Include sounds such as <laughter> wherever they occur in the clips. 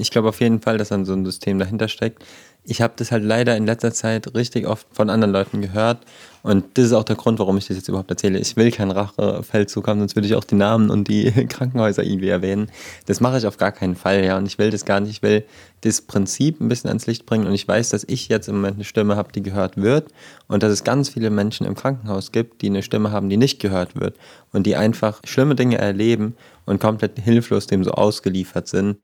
Ich glaube auf jeden Fall, dass dann so ein System dahinter steckt. Ich habe das halt leider in letzter Zeit richtig oft von anderen Leuten gehört. Und das ist auch der Grund, warum ich das jetzt überhaupt erzähle. Ich will keinen Rachefeldzug haben, sonst würde ich auch die Namen und die <laughs> Krankenhäuser irgendwie erwähnen. Das mache ich auf gar keinen Fall, ja. Und ich will das gar nicht. Ich will das Prinzip ein bisschen ans Licht bringen. Und ich weiß, dass ich jetzt im Moment eine Stimme habe, die gehört wird. Und dass es ganz viele Menschen im Krankenhaus gibt, die eine Stimme haben, die nicht gehört wird. Und die einfach schlimme Dinge erleben und komplett hilflos dem so ausgeliefert sind.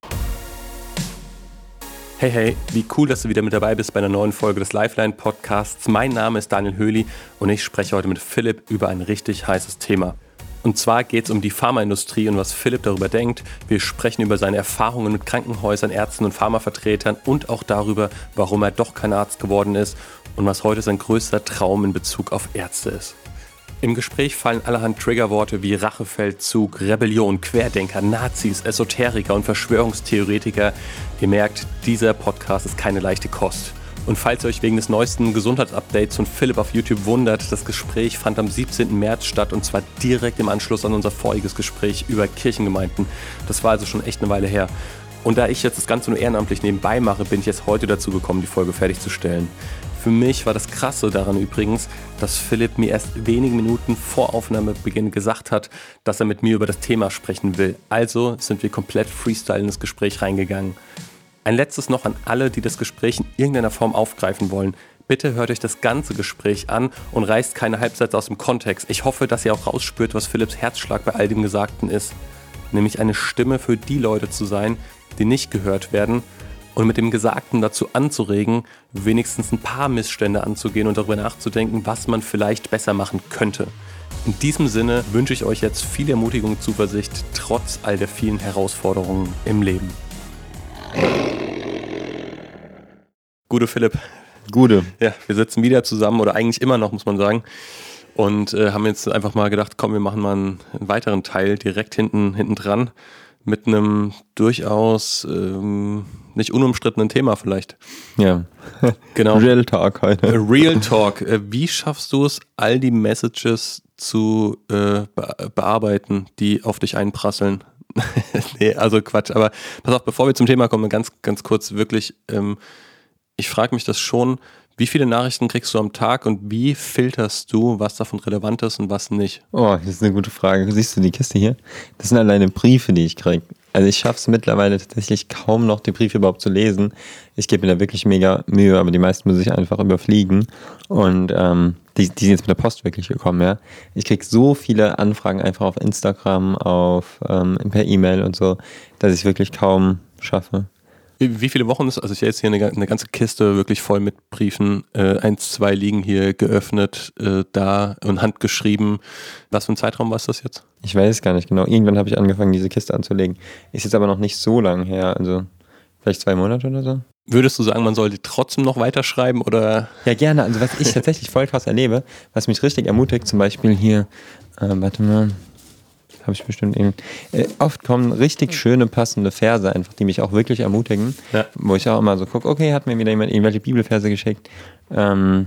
Hey, hey, wie cool, dass du wieder mit dabei bist bei einer neuen Folge des Lifeline Podcasts. Mein Name ist Daniel Höhli und ich spreche heute mit Philipp über ein richtig heißes Thema. Und zwar geht es um die Pharmaindustrie und was Philipp darüber denkt. Wir sprechen über seine Erfahrungen mit Krankenhäusern, Ärzten und Pharmavertretern und auch darüber, warum er doch kein Arzt geworden ist und was heute sein größter Traum in Bezug auf Ärzte ist. Im Gespräch fallen allerhand Triggerworte wie Rachefeldzug, Rebellion, Querdenker, Nazis, Esoteriker und Verschwörungstheoretiker. Ihr merkt, dieser Podcast ist keine leichte Kost. Und falls ihr euch wegen des neuesten Gesundheitsupdates von Philipp auf YouTube wundert, das Gespräch fand am 17. März statt und zwar direkt im Anschluss an unser voriges Gespräch über Kirchengemeinden. Das war also schon echt eine Weile her. Und da ich jetzt das Ganze nur ehrenamtlich nebenbei mache, bin ich jetzt heute dazu gekommen, die Folge fertigzustellen. Für mich war das Krasse daran übrigens, dass Philipp mir erst wenige Minuten vor Aufnahmebeginn gesagt hat, dass er mit mir über das Thema sprechen will. Also sind wir komplett freestyle in das Gespräch reingegangen. Ein letztes noch an alle, die das Gespräch in irgendeiner Form aufgreifen wollen. Bitte hört euch das ganze Gespräch an und reißt keine Halbsätze aus dem Kontext. Ich hoffe, dass ihr auch rausspürt, was Philipps Herzschlag bei all dem Gesagten ist. Nämlich eine Stimme für die Leute zu sein, die nicht gehört werden und mit dem Gesagten dazu anzuregen, wenigstens ein paar Missstände anzugehen und darüber nachzudenken, was man vielleicht besser machen könnte. In diesem Sinne wünsche ich euch jetzt viel Ermutigung und Zuversicht, trotz all der vielen Herausforderungen im Leben. Gute Philipp. Gute. Ja, wir sitzen wieder zusammen oder eigentlich immer noch, muss man sagen. Und äh, haben jetzt einfach mal gedacht, komm, wir machen mal einen, einen weiteren Teil direkt hinten, hinten dran mit einem durchaus ähm, nicht unumstrittenen Thema vielleicht. Ja. Genau. <laughs> Real Talk heute. Äh, Real Talk. Äh, wie schaffst du es, all die Messages zu äh, bearbeiten, die auf dich einprasseln? <laughs> nee, also Quatsch. Aber pass auf, bevor wir zum Thema kommen, ganz, ganz kurz wirklich. Ähm, ich frage mich das schon, wie viele Nachrichten kriegst du am Tag und wie filterst du, was davon relevant ist und was nicht? Oh, das ist eine gute Frage. Siehst du die Kiste hier? Das sind alleine Briefe, die ich kriege. Also ich schaffe es mittlerweile tatsächlich kaum noch, die Briefe überhaupt zu lesen. Ich gebe mir da wirklich mega Mühe, aber die meisten muss ich einfach überfliegen. Und ähm, die, die sind jetzt mit der Post wirklich gekommen, ja. Ich kriege so viele Anfragen einfach auf Instagram, auf ähm, per E-Mail und so, dass ich es wirklich kaum schaffe. Wie viele Wochen ist, also ich habe jetzt hier eine, eine, ganze Kiste wirklich voll mit Briefen. Äh, eins, zwei liegen hier geöffnet, äh, da und handgeschrieben. Was für ein Zeitraum war es das jetzt? Ich weiß es gar nicht genau. Irgendwann habe ich angefangen, diese Kiste anzulegen. Ist jetzt aber noch nicht so lang her, also vielleicht zwei Monate oder so. Würdest du sagen, man sollte trotzdem noch weiterschreiben oder? Ja, gerne. Also was ich <laughs> tatsächlich voll krass erlebe, was mich richtig ermutigt, zum Beispiel hier, äh, warte mal, habe ich bestimmt eben. Äh, oft kommen richtig schöne, passende Verse einfach, die mich auch wirklich ermutigen. Ja. Wo ich auch immer so gucke, okay, hat mir wieder jemand irgendwelche Bibelverse geschickt. Ähm,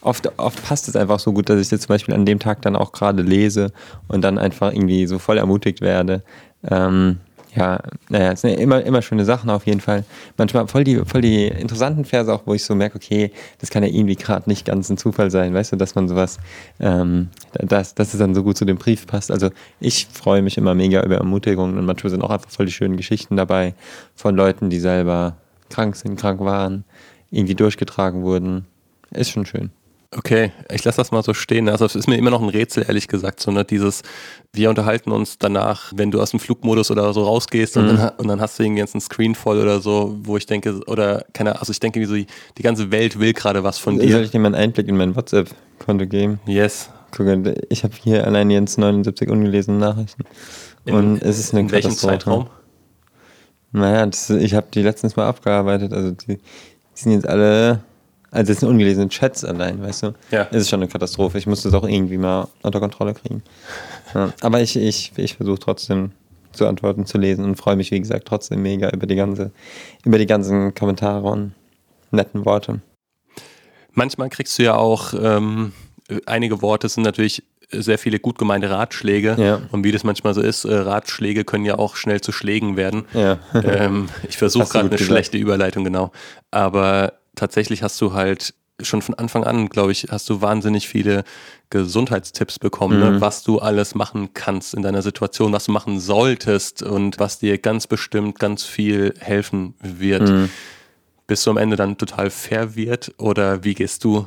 oft, oft passt es einfach so gut, dass ich das zum Beispiel an dem Tag dann auch gerade lese und dann einfach irgendwie so voll ermutigt werde. Ähm, ja, naja, es sind immer, immer schöne Sachen auf jeden Fall. Manchmal voll die, voll die interessanten Verse auch, wo ich so merke, okay, das kann ja irgendwie gerade nicht ganz ein Zufall sein, weißt du, dass man sowas, ähm, dass, dass es dann so gut zu dem Brief passt. Also ich freue mich immer mega über Ermutigungen und manchmal sind auch einfach voll die schönen Geschichten dabei von Leuten, die selber krank sind, krank waren, irgendwie durchgetragen wurden. Ist schon schön. Okay, ich lasse das mal so stehen. Also es ist mir immer noch ein Rätsel, ehrlich gesagt, so ne, dieses, wir unterhalten uns danach, wenn du aus dem Flugmodus oder so rausgehst mhm. und, dann, und dann hast du irgendwie jetzt einen Screen voll oder so, wo ich denke, oder keine also ich denke, so die, die ganze Welt will gerade was von dir. Soll ich dir mal einen Einblick in mein WhatsApp-Konto geben? Yes. Guck, ich habe hier allein jetzt 79 ungelesene Nachrichten. In, und es ist eine in welchem Zeitraum? Naja, das, ich habe die letztens mal abgearbeitet, also die, die sind jetzt alle also das sind ungelesene Chats allein, weißt du? Ja. Es ist schon eine Katastrophe. Ich muss das auch irgendwie mal unter Kontrolle kriegen. <laughs> Ja. Aber ich, ich, ich versuche trotzdem zu antworten, zu lesen und freue mich, wie gesagt, trotzdem mega über die ganze, über die ganzen Kommentare und netten Worte. Manchmal kriegst du ja auch, ähm, einige Worte sind natürlich sehr viele gut gemeinte Ratschläge. Ja. Und wie das manchmal so ist, äh, Ratschläge können ja auch schnell zu Schlägen werden. Ja. ähm, ich versuche gerade eine gesagt. schlechte Überleitung, genau. Aber tatsächlich hast du halt schon von Anfang an, glaube ich, hast du wahnsinnig viele Gesundheitstipps bekommen, Mhm. ne? was du alles machen kannst in deiner Situation, was du machen solltest und was dir ganz bestimmt ganz viel helfen wird. Mhm. Bis du am Ende dann total verwirrt oder wie gehst du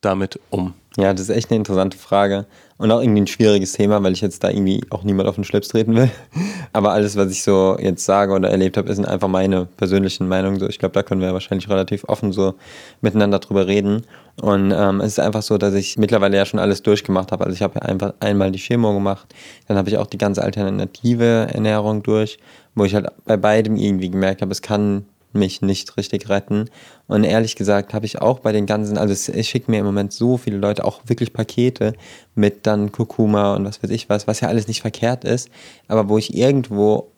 damit um? Ja, das ist echt eine interessante Frage und auch irgendwie ein schwieriges Thema, weil ich jetzt da irgendwie auch niemand auf den Schlips treten will. <laughs> Aber alles, was ich so jetzt sage oder erlebt habe, sind einfach meine persönlichen Meinungen. So, ich glaube, da können wir wahrscheinlich relativ offen so miteinander drüber reden. Und ähm, es ist einfach so, dass ich mittlerweile ja schon alles durchgemacht habe. Also ich habe ja einfach einmal die Chemo gemacht, dann habe ich auch die ganze alternative Ernährung durch, wo ich halt bei beidem irgendwie gemerkt habe, es kann mich nicht richtig retten. Und ehrlich gesagt habe ich auch bei den ganzen, also es schickt mir im Moment so viele Leute auch wirklich Pakete mit dann Kurkuma und was weiß ich was, was ja alles nicht verkehrt ist, aber wo ich irgendwo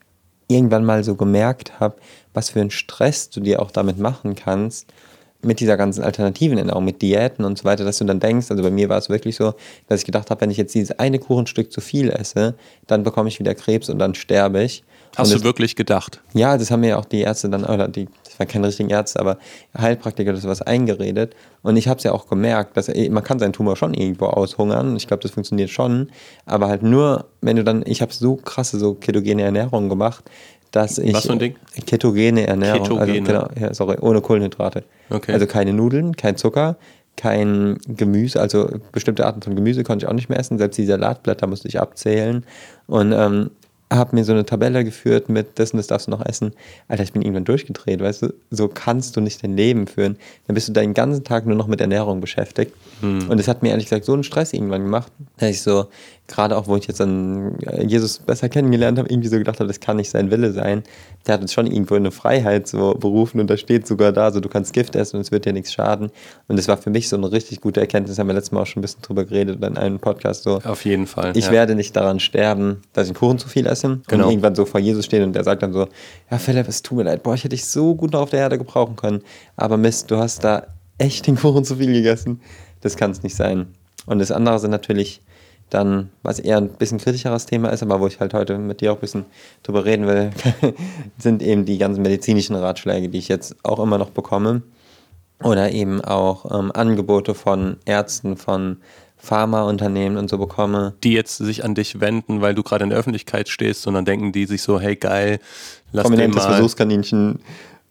irgendwann mal so gemerkt habe, was für einen Stress du dir auch damit machen kannst, mit dieser ganzen alternativen Ernährung, mit Diäten und so weiter, dass du dann denkst, also bei mir war es wirklich so, dass ich gedacht habe, wenn ich jetzt dieses eine Kuchenstück zu viel esse, dann bekomme ich wieder Krebs und dann sterbe ich. Hast und du wirklich gedacht? ja, das haben mir ja auch die Ärzte dann, oder die, das waren keine richtigen Ärzte, aber Heilpraktiker das sowas eingeredet. Und ich habe es ja auch gemerkt, dass eh, man kann seinen Tumor schon irgendwo aushungern. Ich glaube, das funktioniert schon. Aber halt nur, wenn du dann, ich habe so krasse, so ketogene Ernährung gemacht, dass ich. Was für ein Ding? Ketogene Ernährung. Ketogene. Also, genau, ja, sorry, ohne Kohlenhydrate. Okay. Also keine Nudeln, kein Zucker, kein Gemüse, also bestimmte Arten von Gemüse konnte ich auch nicht mehr essen. Selbst die Salatblätter musste ich abzählen. Und ähm, habe mir so eine Tabelle geführt mit das und das darfst du noch essen. Alter, ich bin irgendwann durchgedreht, weißt du? So kannst du nicht dein Leben führen. Dann bist du deinen ganzen Tag nur noch mit Ernährung beschäftigt. Und das hat mir ehrlich gesagt so einen Stress irgendwann gemacht, dass ich so, gerade auch wo ich jetzt dann äh, Jesus besser kennengelernt habe, irgendwie so gedacht habe, das kann nicht sein Wille sein. Der hat uns schon irgendwo in eine Freiheit so berufen und da steht sogar da, so du kannst Gift essen und es wird dir nichts schaden. Und das war für mich so eine richtig gute Erkenntnis, haben wir letztes Mal auch schon ein bisschen drüber geredet in einem Podcast so. Auf jeden Fall. Ich ja. werde nicht daran sterben, dass ich einen Kuchen zu viel esse Genau. und irgendwann so vor Jesus stehen und der sagt dann so, ja Philipp, es tut mir leid, boah, ich hätte dich so gut noch auf der Erde gebrauchen können, aber Mist, du hast da echt den Kuchen zu viel gegessen. Das kann es nicht sein. Und das andere sind natürlich dann, was eher ein bisschen kritischeres Thema ist, aber wo ich halt heute mit dir auch ein bisschen drüber reden will, <laughs> sind eben die ganzen medizinischen Ratschläge, die ich jetzt auch immer noch bekomme. Oder eben auch ähm, Angebote von Ärzten, von Pharmaunternehmen und so bekomme. die jetzt sich an dich wenden, weil du gerade in der Öffentlichkeit stehst, sondern denken die sich so, hey geil, lass prominentes mal. Versuchskaninchen,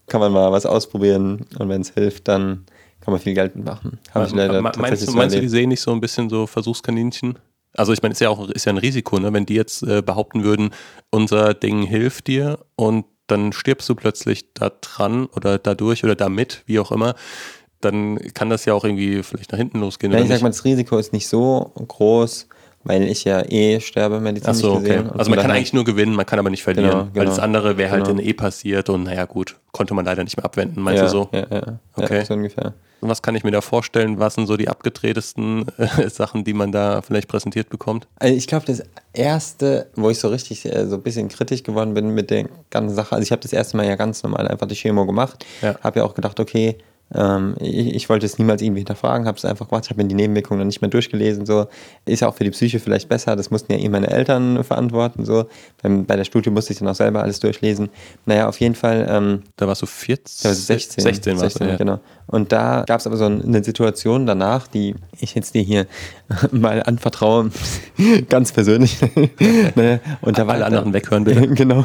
kann man mal was ausprobieren und wenn es hilft, dann kann man viel Geld mitmachen. Habe ich leider meinst du, meinst du, die sehen nicht so ein bisschen so Versuchskaninchen? Also ich meine, ist ja auch ist ja ein Risiko, ne? wenn die jetzt äh, behaupten würden, unser Ding hilft dir und dann stirbst du plötzlich da dran oder dadurch oder damit, wie auch immer, dann kann das ja auch irgendwie vielleicht nach hinten losgehen. Ja, ich sag mal, das Risiko ist nicht so groß, weil ich ja eh sterbe Ach medizinisch so, okay. gesehen. Und Also man kann eigentlich nur gewinnen, man kann aber nicht verlieren. Genau, Weil das genau. andere wäre halt Genau. dann eh passiert und naja gut, konnte man leider nicht mehr abwenden, meinst ja, du so? Ja, ja, ja, Okay. so ungefähr. Und Was kann ich mir da vorstellen? Was sind so die abgedrehtesten äh, <laughs> Sachen, die man da vielleicht präsentiert bekommt? Also ich glaube, das erste, wo ich so richtig äh, so ein bisschen kritisch geworden bin mit der ganzen Sache, also ich habe das erste Mal ja ganz normal einfach die Chemo gemacht, Ja. habe ja auch gedacht, okay, ähm, ich, ich wollte es niemals irgendwie hinterfragen, habe es einfach gemacht, habe mir die Nebenwirkungen dann nicht mehr durchgelesen, so ist ja auch für die Psyche vielleicht besser, das mussten ja eh meine Eltern verantworten, so Beim, bei der Studie musste ich dann auch selber alles durchlesen. Naja, auf jeden Fall ähm, Da warst du 14? ja, 16. 16 warst du, ja. genau. Und da gab es aber so eine Situation danach, die ich jetzt dir hier <laughs> mal anvertraue, <laughs> ganz persönlich. <laughs> Ne? und da war Alle anderen weghören, bitte. genau.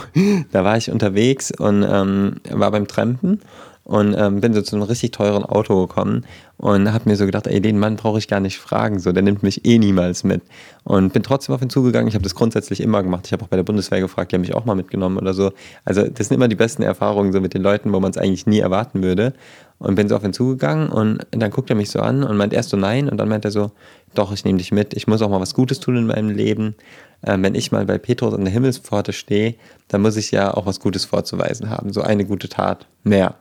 Da war ich unterwegs und ähm, war beim Trampen und ähm, bin so zu einem richtig teuren Auto gekommen und habe mir so gedacht, ey, den Mann brauche ich gar nicht fragen, so, der nimmt mich eh niemals mit. Und bin trotzdem auf ihn zugegangen. Ich habe das grundsätzlich immer gemacht. Ich habe auch bei der Bundeswehr gefragt, die haben mich auch mal mitgenommen oder so. Also das sind immer die besten Erfahrungen so mit den Leuten, wo man es eigentlich nie erwarten würde. Und bin so auf ihn zugegangen und dann guckt er mich so an und meint erst so nein und dann meint er so, doch, ich nehme dich mit. Ich muss auch mal was Gutes tun in meinem Leben. Ähm, wenn ich mal bei Petrus an der Himmelspforte stehe, dann muss ich ja auch was Gutes vorzuweisen haben. So eine gute Tat mehr.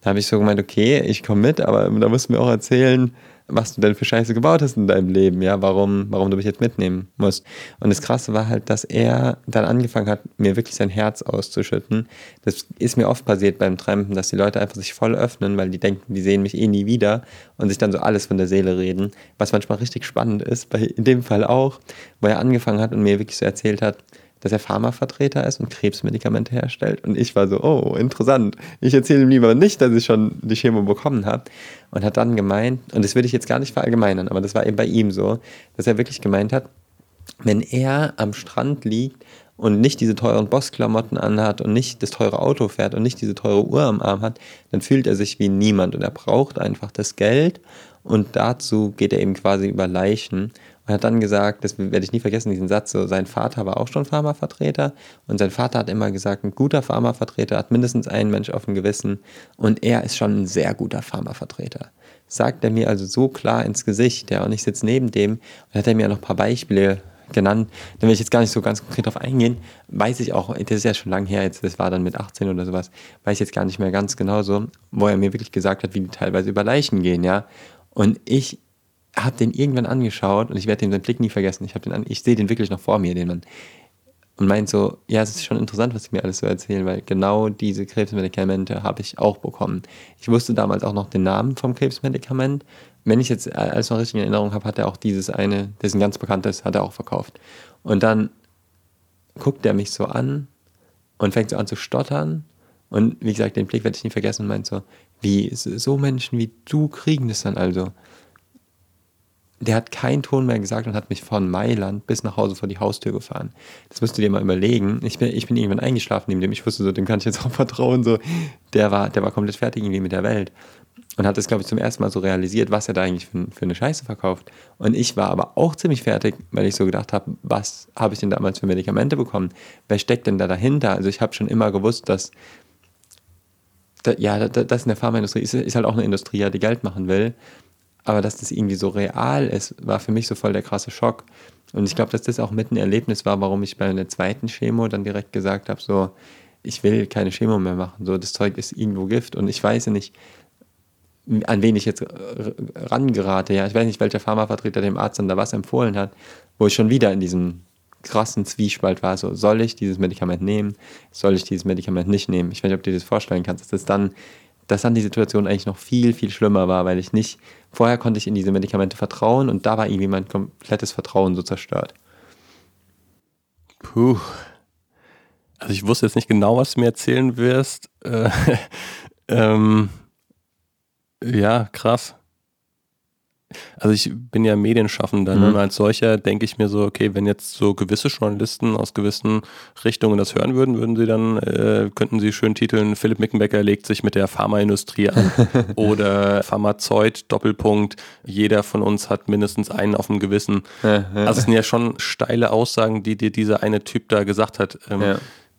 Da habe ich so gemeint, okay, ich komme mit, aber da musst du mir auch erzählen, was du denn für Scheiße gebaut hast in deinem Leben, ja, warum, warum du mich jetzt mitnehmen musst. Und das Krasse war halt, dass er dann angefangen hat, mir wirklich sein Herz auszuschütten. Das ist mir oft passiert beim Trampen, dass die Leute einfach sich voll öffnen, weil die denken, die sehen mich eh nie wieder und sich dann so alles von der Seele reden, was manchmal richtig spannend ist, bei, in dem Fall auch, wo er angefangen hat und mir wirklich so erzählt hat, dass er Pharmavertreter ist und Krebsmedikamente herstellt. Und ich war so, oh, interessant. Ich erzähle ihm lieber nicht, dass ich schon die Chemo bekommen habe. Und hat dann gemeint, und das würde ich jetzt gar nicht verallgemeinern, aber das war eben bei ihm so, dass er wirklich gemeint hat, wenn er am Strand liegt und nicht diese teuren Bossklamotten anhat und nicht das teure Auto fährt und nicht diese teure Uhr am Arm hat, dann fühlt er sich wie niemand und er braucht einfach das Geld und dazu geht er eben quasi über Leichen und hat dann gesagt, das werde ich nie vergessen, diesen Satz, so, sein Vater war auch schon Pharmavertreter und sein Vater hat immer gesagt, ein guter Pharmavertreter hat mindestens einen Mensch auf dem Gewissen und er ist schon ein sehr guter Pharmavertreter. Sagt er mir also so klar ins Gesicht, ja, und ich sitze neben dem und hat er mir noch ein paar Beispiele genannt, da will ich jetzt gar nicht so ganz konkret drauf eingehen, weiß ich auch, das ist ja schon lange her, jetzt, das war dann mit 18 oder sowas, weiß ich jetzt gar nicht mehr ganz genau so, wo er mir wirklich gesagt hat, wie die teilweise über Leichen gehen, ja. Und ich habe den irgendwann angeschaut und ich werde den Blick nie vergessen. Ich, ich sehe den wirklich noch vor mir, den Mann. Und meint so, ja, es ist schon interessant, was sie mir alles so erzählen, weil genau diese Krebsmedikamente habe ich auch bekommen. Ich wusste damals auch noch den Namen vom Krebsmedikament. Wenn ich jetzt alles noch richtig in Erinnerung habe, hat er auch dieses eine, dessen ganz bekanntes, hat er auch verkauft. Und dann guckt er mich so an und fängt so an zu stottern. Und wie gesagt, den Blick werde ich nie vergessen und meint so, wie, so Menschen wie du kriegen das dann also der hat keinen Ton mehr gesagt und hat mich von Mailand bis nach Hause vor die Haustür gefahren. Das musst du dir mal überlegen. Ich bin, ich bin irgendwann eingeschlafen neben dem. Ich wusste so, dem kann ich jetzt auch <laughs> vertrauen. So, der war, der war komplett fertig irgendwie mit der Welt. Und hat das, glaube ich, zum ersten Mal so realisiert, was er da eigentlich für, für eine Scheiße verkauft. Und ich war aber auch ziemlich fertig, weil ich so gedacht habe, was habe ich denn damals für Medikamente bekommen? Wer steckt denn da dahinter? Also ich habe schon immer gewusst, dass da, ja, das in der Pharmaindustrie ist, ist halt auch eine Industrie, die Geld machen will. Aber dass das irgendwie so real ist, war für mich so voll der krasse Schock. Und ich glaube, dass das auch mit ein Erlebnis war, warum ich bei der zweiten Chemo dann direkt gesagt habe, so, ich will keine Chemo mehr machen. So, das Zeug ist irgendwo Gift. Und ich weiß nicht, an wen ich jetzt rangerate. Ja, ich weiß nicht, welcher Pharmavertreter dem Arzt dann da was empfohlen hat, wo ich schon wieder in diesem krassen Zwiespalt war. So, soll ich dieses Medikament nehmen? Soll ich dieses Medikament nicht nehmen? Ich weiß nicht, ob du dir das vorstellen kannst, dass das dann dass dann die Situation eigentlich noch viel, viel schlimmer war, weil ich nicht, vorher konnte ich in diese Medikamente vertrauen und da war irgendwie mein komplettes Vertrauen so zerstört. Puh. Also ich wusste jetzt nicht genau, was du mir erzählen wirst. Äh, <laughs> ähm, ja, krass. Also ich bin ja Medienschaffender ne? mhm. und als solcher denke ich mir so, okay, wenn jetzt so gewisse Journalisten aus gewissen Richtungen das hören würden, würden sie dann, äh, könnten sie schön titeln, Philipp Mickenbecker legt sich mit der Pharmaindustrie an <laughs> oder Pharmazeut, Doppelpunkt, jeder von uns hat mindestens einen auf dem Gewissen. also es sind ja schon steile Aussagen, die dir dieser eine Typ da gesagt hat. Ähm, ja.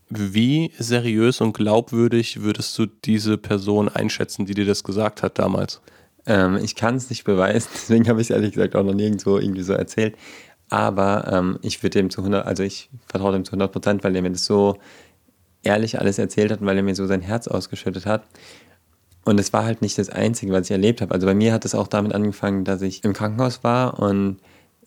Wie seriös und glaubwürdig würdest du diese Person einschätzen, die dir das gesagt hat damals? Ähm, ich kann es nicht beweisen, <laughs> deswegen habe ich es ehrlich gesagt auch noch nirgendwo irgendwie so erzählt. Aber ähm, ich würde dem zu 100, also ich vertraue dem zu 100 Prozent, weil er mir das so ehrlich alles erzählt hat und weil er mir so sein Herz ausgeschüttet hat. Und es war halt nicht das Einzige, was ich erlebt habe. Also bei mir hat es auch damit angefangen, dass ich im Krankenhaus war und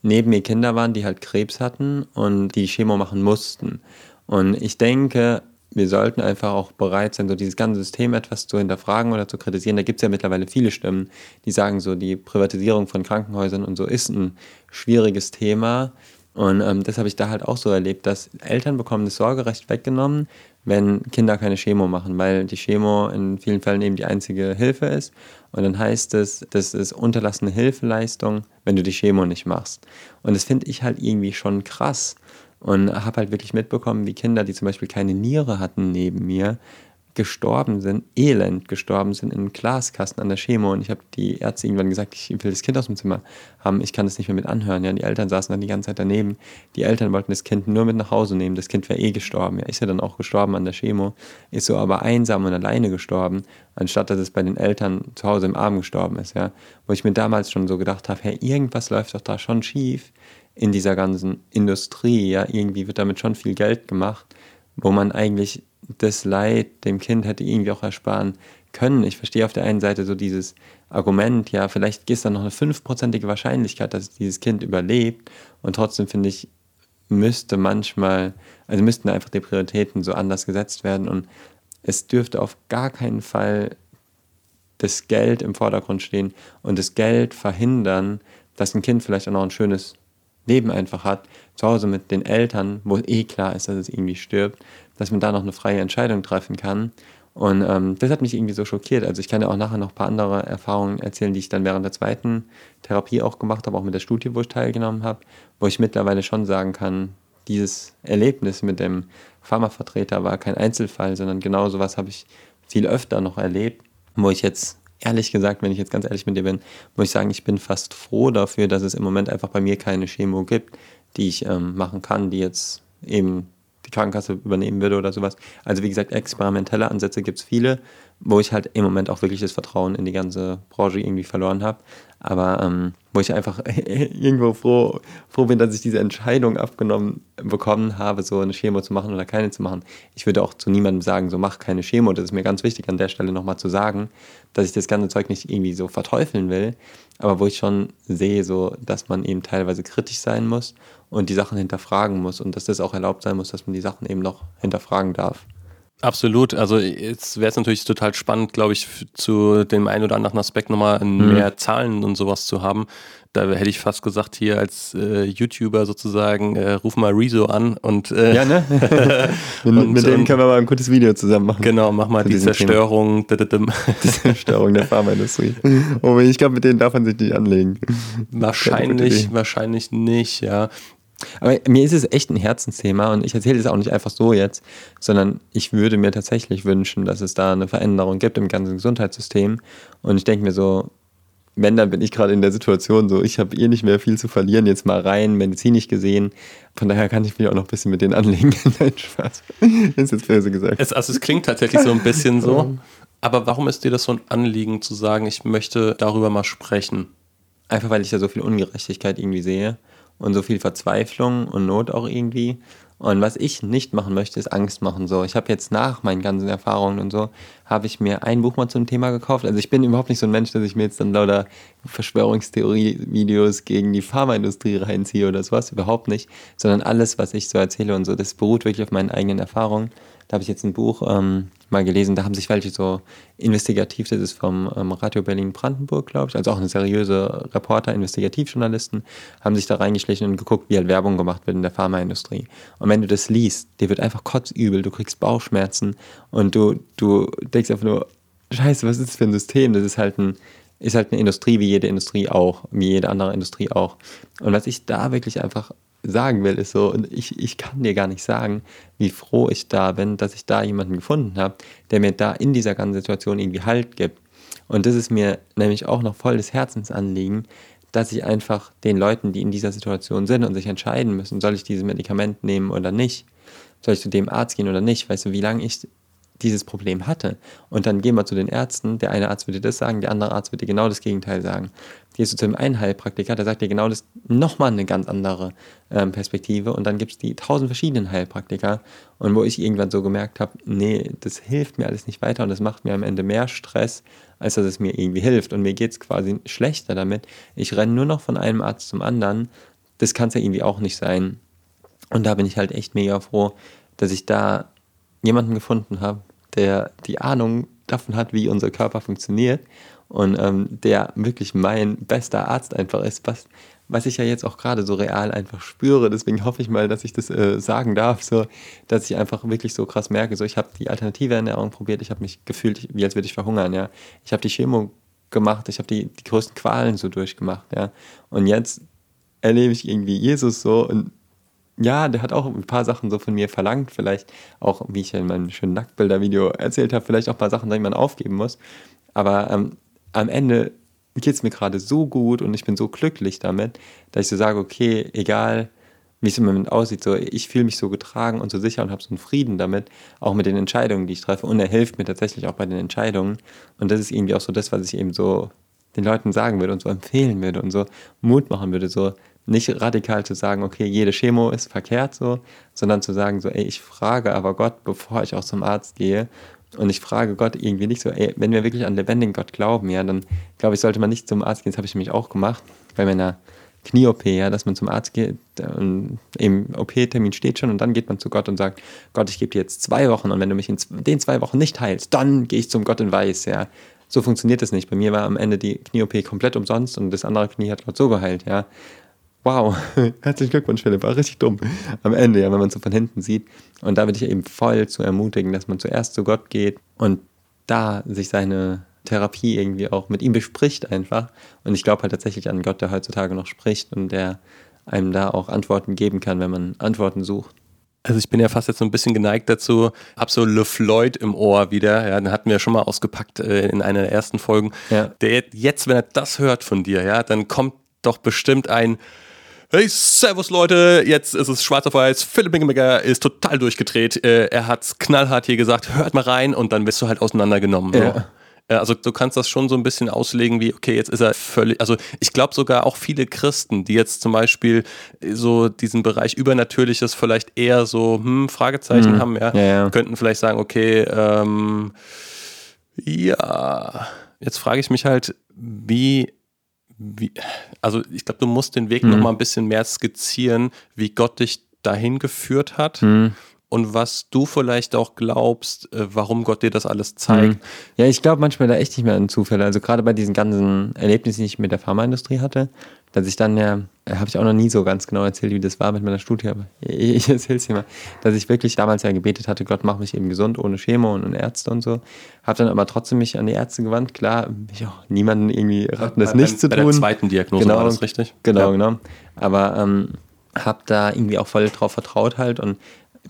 neben mir Kinder waren, die halt Krebs hatten und die Chemo machen mussten. Und ich denke, wir sollten einfach auch bereit sein, so dieses ganze System etwas zu hinterfragen oder zu kritisieren. Da gibt es ja mittlerweile viele Stimmen, die sagen, so die Privatisierung von Krankenhäusern und so ist ein schwieriges Thema. Und ähm, das habe ich da halt auch so erlebt, dass Eltern bekommen das Sorgerecht weggenommen, wenn Kinder keine Chemo machen, weil die Chemo in vielen Fällen eben die einzige Hilfe ist. Und dann heißt es, das ist unterlassene Hilfeleistung, wenn du die Chemo nicht machst. Und das finde ich halt irgendwie schon krass und habe halt wirklich mitbekommen, wie Kinder, die zum Beispiel keine Niere hatten neben mir, gestorben sind, elend gestorben sind in einem Glaskasten an der Chemo. Und ich habe die Ärzte irgendwann gesagt, ich will das Kind aus dem Zimmer haben, ich kann das nicht mehr mit anhören. Ja, die Eltern saßen dann die ganze Zeit daneben. Die Eltern wollten das Kind nur mit nach Hause nehmen. Das Kind wäre eh gestorben. Ja, ist ja dann auch gestorben an der Chemo. Ist so aber einsam und alleine gestorben, anstatt dass es bei den Eltern zu Hause im Arm gestorben ist. Ja, wo ich mir damals schon so gedacht habe, hey, irgendwas läuft doch da schon schief in dieser ganzen Industrie. Ja, irgendwie wird damit schon viel Geld gemacht, wo man eigentlich das Leid dem Kind hätte irgendwie auch ersparen können. Ich verstehe auf der einen Seite so dieses Argument, ja, vielleicht ist da noch eine fünfprozentige Wahrscheinlichkeit, dass dieses Kind überlebt. Und trotzdem finde ich, müsste manchmal, also müssten einfach die Prioritäten so anders gesetzt werden. Und es dürfte auf gar keinen Fall das Geld im Vordergrund stehen und das Geld verhindern, dass ein Kind vielleicht auch noch ein schönes Leben einfach hat, zu Hause mit den Eltern, wo eh klar ist, dass es irgendwie stirbt, dass man da noch eine freie Entscheidung treffen kann. Und ähm, das hat mich irgendwie so schockiert. Also ich kann ja auch nachher noch ein paar andere Erfahrungen erzählen, die ich dann während der zweiten Therapie auch gemacht habe, auch mit der Studie, wo ich teilgenommen habe, wo ich mittlerweile schon sagen kann, dieses Erlebnis mit dem Pharmavertreter war kein Einzelfall, sondern genau sowas habe ich viel öfter noch erlebt, wo ich jetzt ehrlich gesagt, wenn ich jetzt ganz ehrlich mit dir bin, muss ich sagen, ich bin fast froh dafür, dass es im Moment einfach bei mir keine Chemo gibt, die ich ähm, machen kann, die jetzt eben die Krankenkasse übernehmen würde oder sowas. Also wie gesagt, experimentelle Ansätze gibt es viele, wo ich halt im Moment auch wirklich das Vertrauen in die ganze Branche irgendwie verloren habe. Aber ähm, wo ich einfach <laughs> irgendwo froh, froh bin, dass ich diese Entscheidung abgenommen bekommen habe, so eine Chemo zu machen oder keine zu machen. Ich würde auch zu niemandem sagen, so mach keine Chemo. Das ist mir ganz wichtig an der Stelle nochmal zu sagen, dass ich das ganze Zeug nicht irgendwie so verteufeln will, aber wo ich schon sehe, so, dass man eben teilweise kritisch sein muss und die Sachen hinterfragen muss und dass das auch erlaubt sein muss, dass man die Sachen eben noch hinterfragen darf. Absolut. Also jetzt wäre es natürlich total spannend, glaube ich, zu dem einen oder anderen Aspekt nochmal mhm. mehr Zahlen und sowas zu haben. Da hätte ich fast gesagt, hier als äh, YouTuber sozusagen, äh, ruf mal Rezo an und äh, ja, ne? <laughs> und, mit denen können wir mal ein gutes Video zusammen machen. Genau, mach mal die Zerstörung. <laughs> die Zerstörung der Pharmaindustrie. Oh, ich glaube, mit denen darf man sich nicht anlegen. Wahrscheinlich, wahrscheinlich nicht, ja. Aber mir ist es echt ein Herzensthema und ich erzähle es auch nicht einfach so jetzt, sondern ich würde mir tatsächlich wünschen, dass es da eine Veränderung gibt im ganzen Gesundheitssystem. Und ich denke mir so, wenn, dann bin ich gerade in der Situation so, ich habe eh nicht mehr viel zu verlieren, jetzt mal rein, medizinisch gesehen. Von daher kann ich mich auch noch ein bisschen mit denen anlegen. <laughs> Nein, Spaß. ist jetzt böse gesagt. Es, also es klingt tatsächlich so ein bisschen so. <laughs> Aber warum ist dir das so ein Anliegen zu sagen, ich möchte darüber mal sprechen? Einfach weil ich da so viel Ungerechtigkeit irgendwie sehe und so viel Verzweiflung und Not auch irgendwie. Und was ich nicht machen möchte, ist Angst machen. So, ich habe jetzt nach meinen ganzen Erfahrungen und so, habe ich mir ein Buch mal zum Thema gekauft. Also ich bin überhaupt nicht so ein Mensch, dass ich mir jetzt dann lauter Verschwörungstheorie-Videos gegen die Pharmaindustrie reinziehe oder sowas. Überhaupt nicht. Sondern alles, was ich so erzähle und so, das beruht wirklich auf meinen eigenen Erfahrungen. Da habe ich jetzt ein Buch ähm, mal gelesen, da haben sich welche so investigativ, das ist vom ähm, Radio Berlin-Brandenburg, glaube ich, also auch eine seriöse Reporter, Investigativjournalisten, haben sich da reingeschlichen und geguckt, wie halt Werbung gemacht wird in der Pharmaindustrie. Und wenn du das liest, dir wird einfach kotzübel, du kriegst Bauchschmerzen und du, du denkst einfach nur, scheiße, was ist das für ein System? Das ist halt ein ist halt eine Industrie wie jede Industrie auch, wie jede andere Industrie auch. Und was ich da wirklich einfach sagen will, ist so, und ich, ich kann dir gar nicht sagen, wie froh ich da bin, dass ich da jemanden gefunden habe, der mir da in dieser ganzen Situation irgendwie Halt gibt. Und das ist mir nämlich auch noch voll des Herzensanliegen, dass ich einfach den Leuten, die in dieser Situation sind und sich entscheiden müssen, soll ich dieses Medikament nehmen oder nicht, soll ich zu dem Arzt gehen oder nicht, weißt du, wie lange ich dieses Problem hatte. Und dann gehen wir zu den Ärzten, der eine Arzt würde das sagen, der andere Arzt würde genau das Gegenteil sagen. Gehst du zu dem einen Heilpraktiker, der sagt dir genau das, nochmal eine ganz andere ähm, Perspektive. Und dann gibt es die tausend verschiedenen Heilpraktiker. Und wo ich irgendwann so gemerkt habe, nee, das hilft mir alles nicht weiter und das macht mir am Ende mehr Stress, als dass es mir irgendwie hilft. Und mir geht es quasi schlechter damit. Ich renne nur noch von einem Arzt zum anderen. Das kann es ja irgendwie auch nicht sein. Und da bin ich halt echt mega froh, dass ich da jemanden gefunden habe, der die Ahnung davon hat, wie unser Körper funktioniert und ähm, der wirklich mein bester Arzt einfach ist, was, was ich ja jetzt auch gerade so real einfach spüre. Deswegen hoffe ich mal, dass ich das äh, sagen darf, so, dass ich einfach wirklich so krass merke, so ich habe die alternative Ernährung probiert, ich habe mich gefühlt, wie als würde ich verhungern, ja. Ich habe die Chemo gemacht, ich habe die, die größten Qualen so durchgemacht, ja. Und jetzt erlebe ich irgendwie Jesus so und ja, der hat auch ein paar Sachen so von mir verlangt, vielleicht auch, wie ich in meinem schönen Nacktbilder-Video erzählt habe, vielleicht auch ein paar Sachen, die man aufgeben muss. Aber ähm, am Ende geht es mir gerade so gut und ich bin so glücklich damit, dass ich so sage, okay, egal wie es im Moment aussieht, so ich fühle mich so getragen und so sicher und habe so einen Frieden damit, auch mit den Entscheidungen, die ich treffe. Und er hilft mir tatsächlich auch bei den Entscheidungen. Und das ist irgendwie auch so das, was ich eben so den Leuten sagen würde und so empfehlen würde und so Mut machen würde, so nicht radikal zu sagen, okay, jede Chemo ist verkehrt so, sondern zu sagen so, ey, ich frage aber Gott, bevor ich auch zum Arzt gehe. Und ich frage Gott irgendwie nicht so, ey, wenn wir wirklich an lebendigen Gott glauben, ja, dann glaube ich, sollte man nicht zum Arzt gehen. Das habe ich nämlich auch gemacht bei meiner Knie-OP, ja, dass man zum Arzt geht, und im OP-Termin steht schon und dann geht man zu Gott und sagt, Gott, ich gebe dir jetzt zwei Wochen und wenn du mich in den zwei Wochen nicht heilst, dann gehe ich zum Gott in Weiß, ja. So funktioniert das nicht. Bei mir war am Ende die Knie-OP komplett umsonst und das andere Knie hat Gott so geheilt, ja. Wow, <laughs> herzlichen Glückwunsch, Philipp, war richtig dumm. Am Ende, ja, wenn man so von hinten sieht. Und da würde ich eben voll zu ermutigen, dass man zuerst zu Gott geht und da sich seine Therapie irgendwie auch mit ihm bespricht einfach. Und ich glaube halt tatsächlich an Gott, der heutzutage noch spricht und der einem da auch Antworten geben kann, wenn man Antworten sucht. Also ich bin ja fast jetzt so ein bisschen geneigt dazu, hab so Le Floyd im Ohr wieder, ja, den hatten wir ja schon mal ausgepackt äh, in einer der ersten Folgen. Ja. Der jetzt, wenn er das hört von dir, ja, dann kommt doch bestimmt ein Hey, servus Leute, jetzt ist es schwarz auf weiß. Philipp Bingemecker ist total durchgedreht. Äh, er hat knallhart hier gesagt, hört mal rein und dann wirst du halt auseinandergenommen. Ja. So. Also du kannst das schon so ein bisschen auslegen wie, okay, jetzt ist er völlig, also ich glaube sogar auch viele Christen, die jetzt zum Beispiel so diesen Bereich Übernatürliches vielleicht eher so, hm, Fragezeichen mhm. haben, ja, ja, ja, könnten vielleicht sagen, okay, ähm, ja, jetzt frage ich mich halt, wie, wie also ich glaube, du musst den Weg mhm. noch mal ein bisschen mehr skizzieren, wie Gott dich dahin geführt hat. Mhm und was du vielleicht auch glaubst, äh, warum Gott dir das alles zeigt. Mhm. Ja, ich glaube manchmal da echt nicht mehr an Zufälle. Also gerade bei diesen ganzen Erlebnissen, die ich mit der Pharmaindustrie hatte, dass ich dann ja, äh, habe ich auch noch nie so ganz genau erzählt, wie das war mit meiner Studie, aber <laughs> ich, ich erzähle es dir mal, dass ich wirklich damals ja gebetet hatte, Gott mach mich eben gesund, ohne Chemo und, und Ärzte und so. Habe dann aber trotzdem mich an die Ärzte gewandt. Klar, ich auch niemanden irgendwie raten, das bei, nicht bei, zu tun. Bei der zweiten Diagnose genau, war das richtig? Genau, ja. genau. Aber ähm, habe da irgendwie auch voll drauf vertraut halt und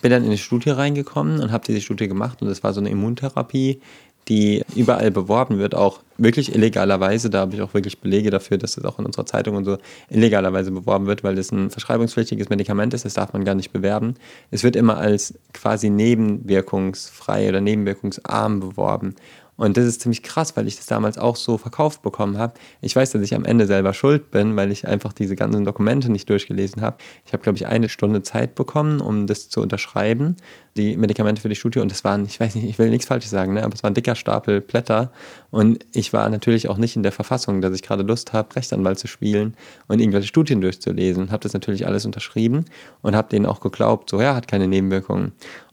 bin dann in die Studie reingekommen und habe diese Studie gemacht und das war so eine Immuntherapie, die überall beworben wird, auch wirklich illegalerweise. Da habe ich auch wirklich Belege dafür, dass das auch in unserer Zeitung und so illegalerweise beworben wird, weil das ein verschreibungspflichtiges Medikament ist, das darf man gar nicht bewerben. Es wird immer als quasi nebenwirkungsfrei oder nebenwirkungsarm beworben. Und das ist ziemlich krass, weil ich das damals auch so verkauft bekommen habe. Ich weiß, dass ich am Ende selber schuld bin, weil ich einfach diese ganzen Dokumente nicht durchgelesen habe. Ich habe, glaube ich, eine Stunde Zeit bekommen, um das zu unterschreiben, die Medikamente für die Studie. Und das waren, ich weiß nicht, ich will nichts Falsches sagen, ne? aber es war ein dicker Stapel Blätter. Und ich war natürlich auch nicht in der Verfassung, dass ich gerade Lust habe, Rechtsanwalt zu spielen und irgendwelche Studien durchzulesen. Habe das natürlich alles unterschrieben und habe denen auch geglaubt, so ja, hat keine Nebenwirkungen.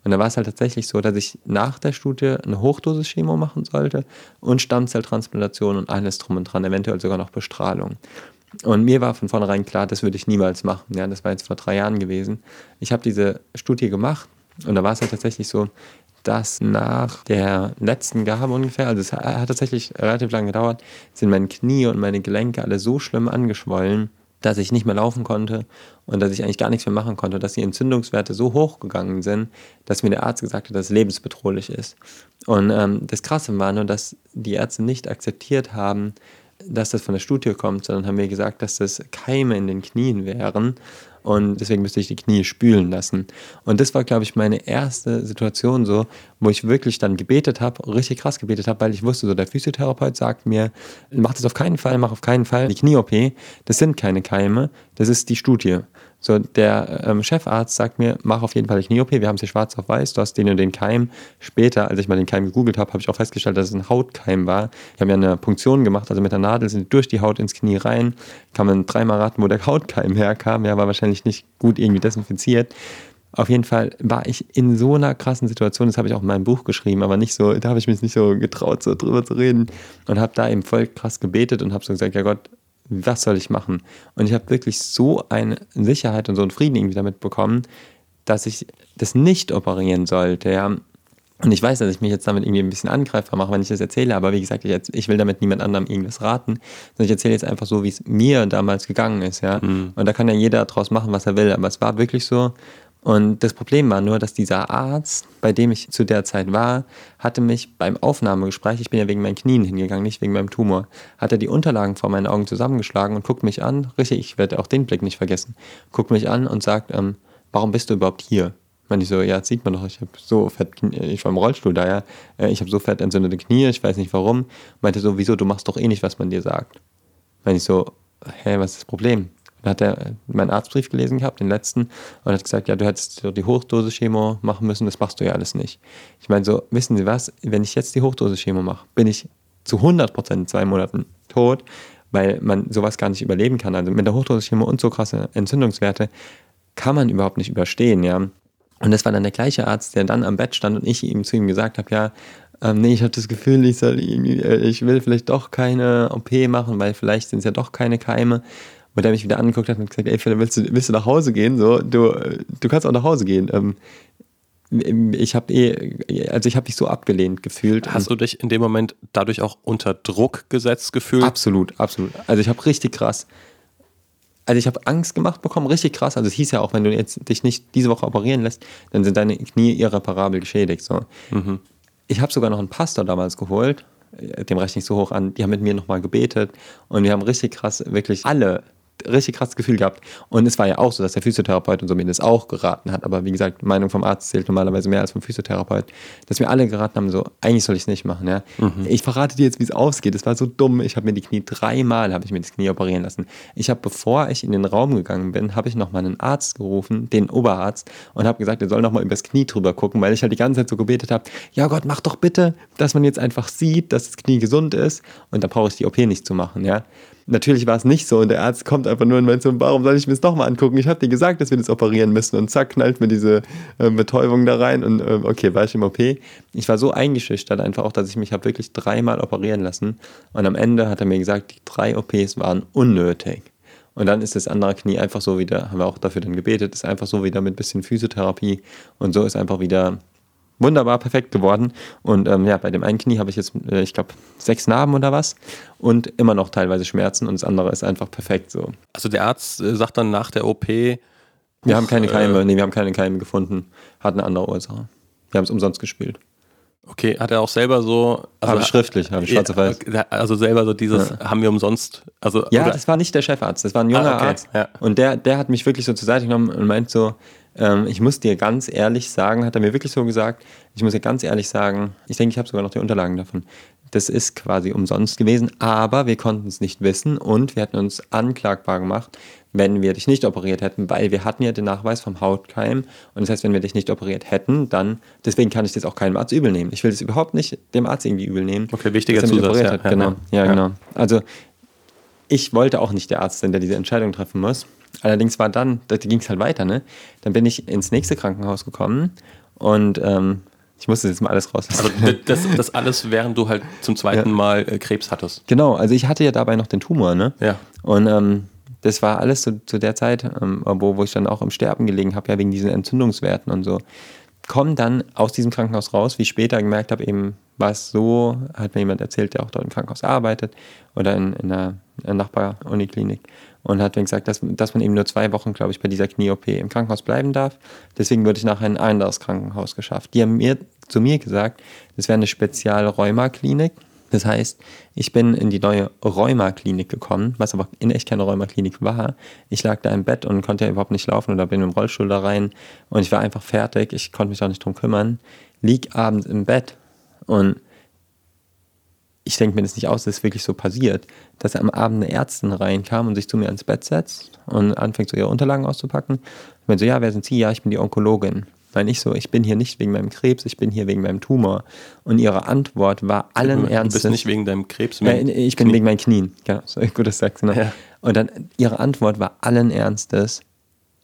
Und da war es halt tatsächlich so, dass ich nach der Studie eine Hochdosis-Chemo machen sollte und Stammzelltransplantation und alles drum und dran, eventuell sogar noch Bestrahlung. Und mir war von vornherein klar, das würde ich niemals machen. Ja, das war jetzt vor drei Jahren gewesen. Ich habe diese Studie gemacht und da war es halt tatsächlich so, dass nach der letzten Gabe ungefähr, also es hat tatsächlich relativ lange gedauert, sind meine Knie und meine Gelenke alle so schlimm angeschwollen, dass ich nicht mehr laufen konnte und dass ich eigentlich gar nichts mehr machen konnte, dass die Entzündungswerte so hoch gegangen sind, dass mir der Arzt gesagt hat, dass es lebensbedrohlich ist. Und ähm, das Krasse war nur, dass die Ärzte nicht akzeptiert haben, dass das von der Studie kommt, sondern haben mir gesagt, dass das Keime in den Knien wären und deswegen müsste ich die Knie spülen lassen. Und das war, glaube ich, meine erste Situation so, wo ich wirklich dann gebetet habe, richtig krass gebetet habe, weil ich wusste, so der Physiotherapeut sagt mir, mach das auf keinen Fall, mach auf keinen Fall die Knie-OP, das sind keine Keime, das ist die Studie. So, der ähm, Chefarzt sagt mir, mach auf jeden Fall die Knie-OP, wir haben sie schwarz auf weiß, du hast den und den Keim. Später, als ich mal den Keim gegoogelt habe, habe ich auch festgestellt, dass es ein Hautkeim war. Ich habe ja eine Punktion gemacht, also mit der Nadel sind durch die Haut ins Knie rein. Kann man dreimal raten, wo der Hautkeim herkam. Ja, war wahrscheinlich nicht gut irgendwie desinfiziert. Auf jeden Fall war ich in so einer krassen Situation, das habe ich auch in meinem Buch geschrieben, aber nicht so, da habe ich mich nicht so getraut, so drüber zu reden und habe da eben voll krass gebetet und habe so gesagt, ja Gott, was soll ich machen? Und ich habe wirklich so eine Sicherheit und so einen Frieden irgendwie damit bekommen, dass ich das nicht operieren sollte. Ja. Und ich weiß, dass ich mich jetzt damit irgendwie ein bisschen angreifbar mache, wenn ich das erzähle, aber wie gesagt, ich, ich will damit niemand anderem irgendwas raten, sondern ich erzähle jetzt einfach so, wie es mir damals gegangen ist, ja. Mhm. Und da kann ja jeder daraus machen, was er will, aber es war wirklich so. Und das Problem war nur, dass dieser Arzt, bei dem ich zu der Zeit war, hatte mich beim Aufnahmegespräch, ich bin ja wegen meinen Knien hingegangen, nicht wegen meinem Tumor, hat er die Unterlagen vor meinen Augen zusammengeschlagen und guckt mich an, richtig, ich werde auch den Blick nicht vergessen, guckt mich an und sagt, ähm, warum bist du überhaupt hier? Meine ich so, ja, das sieht man doch, ich habe so fett, ich war im Rollstuhl da, ja, äh, ich habe so fett entzündete Knie, ich weiß nicht warum. Meinte so, wieso, du machst doch eh nicht, was man dir sagt. Meine ich so, hä, was ist das Problem? Dann hat er meinen Arztbrief gelesen gehabt, den letzten, und hat gesagt, ja, du hättest die Hochdosis-Chemo machen müssen, das machst du ja alles nicht. Ich meine, so, wissen Sie was, wenn ich jetzt die Hochdosis-Chemo mache, bin ich zu 100% in zwei Monaten tot, weil man sowas gar nicht überleben kann. Also mit der Hochdosis-Chemo und so krasse Entzündungswerte kann man überhaupt nicht überstehen, ja. Und das war dann der gleiche Arzt, der dann am Bett stand und ich ihm zu ihm gesagt habe, ja, ähm, nee, ich habe das Gefühl, ich, soll, äh, ich will vielleicht doch keine OP machen, weil vielleicht sind es ja doch keine Keime. Und der mich wieder angeguckt hat und gesagt, ey Philipp, willst du, willst du nach Hause gehen? So, du, du kannst auch nach Hause gehen. Ähm, ich habe eh, also ich habe dich so abgelehnt gefühlt. Hast du dich in dem Moment dadurch auch unter Druck gesetzt gefühlt? Absolut, absolut. Also ich habe richtig krass, also ich habe Angst gemacht bekommen, richtig krass. Also es hieß ja auch, wenn du jetzt dich nicht diese Woche operieren lässt, dann sind deine Knie irreparabel geschädigt. So. Mhm. Ich habe sogar noch einen Pastor damals geholt, dem rechne ich so hoch an. Die haben mit mir nochmal gebetet und wir haben richtig krass, wirklich alle richtig krasses Gefühl gehabt. Und es war ja auch so, dass der Physiotherapeut und so mir das auch geraten hat. Aber wie gesagt, Meinung vom Arzt zählt normalerweise mehr als vom Physiotherapeut. Dass mir alle geraten haben, so, eigentlich soll ich es nicht machen. Ja? Mhm. Ich verrate dir jetzt, wie es ausgeht. Es war so dumm. Ich habe mir die Knie dreimal, habe ich mir das Knie operieren lassen. Ich habe, bevor ich in den Raum gegangen bin, habe ich noch mal einen Arzt gerufen, den Oberarzt, und habe gesagt, er soll noch mal übers Knie drüber gucken, weil ich halt die ganze Zeit so gebetet habe, ja Gott, mach doch bitte, dass man jetzt einfach sieht, dass das Knie gesund ist. Und da brauche ich die OP nicht zu machen. Ja? Natürlich war es nicht so und der Arzt kommt einfach nur und meint so, warum soll ich mir das nochmal angucken? Ich habe dir gesagt, dass wir das operieren müssen und zack, knallt mir diese äh, Betäubung da rein und äh, okay, war ich im OP. Ich war so eingeschüchtert einfach auch, dass ich mich habe wirklich dreimal operieren lassen und am Ende hat er mir gesagt, die drei OPs waren unnötig. Und dann ist das andere Knie einfach so wieder, haben wir auch dafür dann gebetet, ist einfach so wieder mit ein bisschen Physiotherapie und so ist einfach wieder wunderbar perfekt geworden. Und ähm, ja, bei dem einen Knie habe ich jetzt, äh, ich glaube, sechs Narben oder was und immer noch teilweise Schmerzen und das andere ist einfach perfekt so. Also der Arzt äh, sagt dann nach der OP. Wir haben keine Keime, äh, nee, wir haben keine Keime gefunden. Hat eine andere Ursache. Wir haben es umsonst gespielt. Okay, hat er auch selber so. Also habe ich schriftlich, habe ich schwarz auf weiß. Also selber so dieses, ja. haben wir umsonst. Also, ja, oder? das war nicht der Chefarzt, das war ein junger ah, okay. Arzt. Ja. Und der, der hat mich wirklich so zur Seite genommen und meint so, ähm, ich muss dir ganz ehrlich sagen, hat er mir wirklich so gesagt, ich muss dir ganz ehrlich sagen, ich denke, ich habe sogar noch die Unterlagen davon. Das ist quasi umsonst gewesen, aber wir konnten es nicht wissen und wir hätten uns anklagbar gemacht, wenn wir dich nicht operiert hätten, weil wir hatten ja den Nachweis vom Hautkeim und das heißt, wenn wir dich nicht operiert hätten, dann, deswegen kann ich das auch keinem Arzt übel nehmen. Ich will das überhaupt nicht dem Arzt irgendwie übel nehmen. Okay, wichtiger Zusatz. Ja, hat. Genau, ja, ja, genau. Also ich wollte auch nicht der Arzt sein, der diese Entscheidung treffen muss. Allerdings war dann, da ging es halt weiter, ne? Dann bin ich ins nächste Krankenhaus gekommen und ähm, ich musste jetzt mal alles rauslassen. Also das, das alles, während du halt zum zweiten ja. Mal äh, Krebs hattest. Genau, also ich hatte ja dabei noch den Tumor, ne? Ja. Und ähm, das war alles zu, zu der Zeit, ähm, wo, wo ich dann auch im Sterben gelegen habe, ja wegen diesen Entzündungswerten und so. Komme dann aus diesem Krankenhaus raus, wie ich später gemerkt habe, eben war es so, hat mir jemand erzählt, der auch dort im Krankenhaus arbeitet oder in, in einer, einer Nachbar-Uniklinik und hat mir gesagt, dass, dass man eben nur zwei Wochen, glaube ich, bei dieser Knie-OP im Krankenhaus bleiben darf. Deswegen wurde ich nachher in ein anderes Krankenhaus geschafft. Die haben mir, zu mir gesagt, das wäre eine Spezial-Rheuma-Klinik. Das heißt, ich bin in die neue Rheuma-Klinik gekommen, was aber in echt keine Rheuma-Klinik war. Ich lag da im Bett und konnte ja überhaupt nicht laufen oder bin im Rollstuhl da rein und ich war einfach fertig. Ich konnte mich auch nicht drum kümmern. Lieg abends im Bett und ich denke mir das nicht aus, dass es wirklich so passiert, dass am Abend eine Ärztin reinkam und sich zu mir ans Bett setzt und anfängt so ihre Unterlagen auszupacken. Ich meine so, ja, wer sind Sie? Ja, ich bin die Onkologin. Meine ich so, ich bin hier nicht wegen meinem Krebs, ich bin hier wegen meinem Tumor. Und ihre Antwort war allen du, Ernstes. Du bist nicht wegen deinem Krebs? Ja, ich bin Knie. wegen meinen Knien. Genau, so gut, dass du sagst. Genau. Ja. Und dann ihre Antwort war allen Ernstes,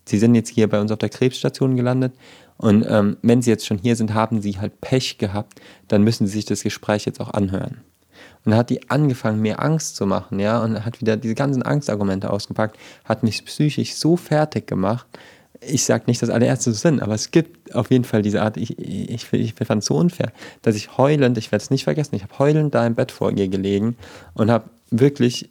Sie sind jetzt hier bei uns auf der Krebsstation gelandet und ähm, wenn Sie jetzt schon hier sind, haben Sie halt Pech gehabt, dann müssen Sie sich das Gespräch jetzt auch anhören. Und dann hat die angefangen, mir Angst zu machen, ja, und hat wieder diese ganzen Angstargumente ausgepackt, hat mich psychisch so fertig gemacht. Ich sage nicht, dass alle Ärzte so sind, aber es gibt auf jeden Fall diese Art, ich, ich, ich fand es so unfair, dass ich heulend, ich werde es nicht vergessen, ich habe heulend da im Bett vor ihr gelegen und habe wirklich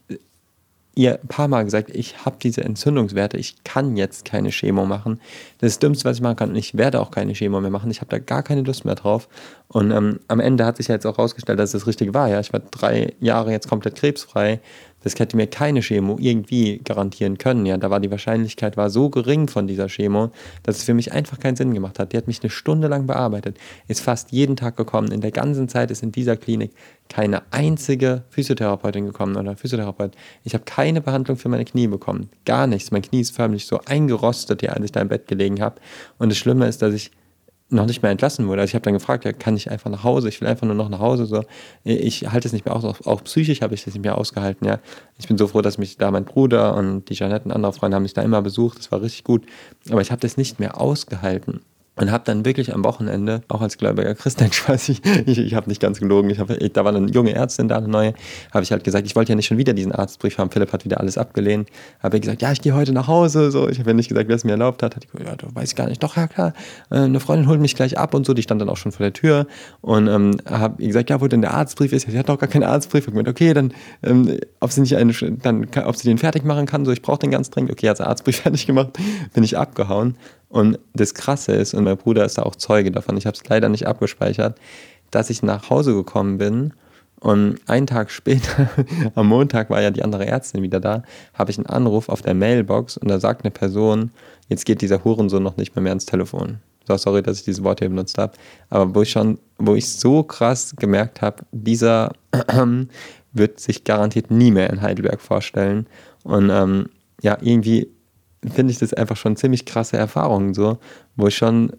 ihr ein paar Mal gesagt, ich habe diese Entzündungswerte, ich kann jetzt keine Chemo machen. Das ist das Dümmste, was ich machen kann und ich werde auch keine Chemo mehr machen. Ich habe da gar keine Lust mehr drauf. Und ähm, am Ende hat sich ja jetzt auch herausgestellt, dass es das Richtige war. Ja, ich war drei Jahre jetzt komplett krebsfrei. Das hätte mir keine Chemo irgendwie garantieren können. Ja, da war die Wahrscheinlichkeit war so gering von dieser Chemo, dass es für mich einfach keinen Sinn gemacht hat. Die hat mich eine Stunde lang bearbeitet, ist fast jeden Tag gekommen. In der ganzen Zeit ist in dieser Klinik keine einzige Physiotherapeutin gekommen oder Physiotherapeut. Ich habe keine Behandlung für meine Knie bekommen. Gar nichts. Mein Knie ist förmlich so eingerostet, als ich da im Bett gelegen habe. Und das Schlimme ist, dass ich noch nicht mehr entlassen wurde. Also ich habe dann gefragt, ja, kann ich einfach nach Hause? Ich will einfach nur noch nach Hause. So, ich halte es nicht mehr aus. Auch, auch psychisch habe ich das nicht mehr ausgehalten. Ja, ich bin so froh, dass mich da mein Bruder und die Jeanette und andere Freunde haben mich da immer besucht. Das war richtig gut. Aber ich habe das nicht mehr ausgehalten und habe dann wirklich am Wochenende, auch als gläubiger Christ, <laughs> ich weiß nicht, ich, ich habe nicht ganz gelogen, ich hab, ich, da war eine junge Ärztin da, eine neue, habe ich halt gesagt, ich wollte ja nicht schon wieder diesen Arztbrief haben, Philipp hat wieder alles abgelehnt, habe gesagt, ja, ich gehe heute nach Hause, so, ich habe ja nicht gesagt, wer es mir erlaubt hat, hat ich gesagt, ja, du weißt gar nicht, doch, ja klar, äh, eine Freundin holt mich gleich ab und so, die stand dann auch schon vor der Tür. Und ähm, habe gesagt, ja, wo denn der Arztbrief ist, sie hat doch gar keinen Arztbrief, ich gesagt, okay, dann, ähm, ob sie nicht eine, dann, ob sie den fertig machen kann, so, ich brauche den ganz dringend, okay, hat der Arztbrief <laughs> fertig gemacht, bin ich abgehauen und das Krasse ist, und mein Bruder ist da auch Zeuge davon, ich habe es leider nicht abgespeichert, dass ich nach Hause gekommen bin und einen Tag später, <laughs> am Montag war ja die andere Ärztin wieder da, habe ich einen Anruf auf der Mailbox und da sagt eine Person, jetzt geht dieser Hurensohn noch nicht mehr, mehr ans Telefon. So, sorry, dass ich dieses Wort hier benutzt habe. Aber wo ich schon, wo ich so krass gemerkt habe, dieser <clears throat> wird sich garantiert nie mehr in Heidelberg vorstellen. Und ähm, ja, irgendwie finde ich das einfach schon ziemlich krasse Erfahrungen, so, wo ich schon,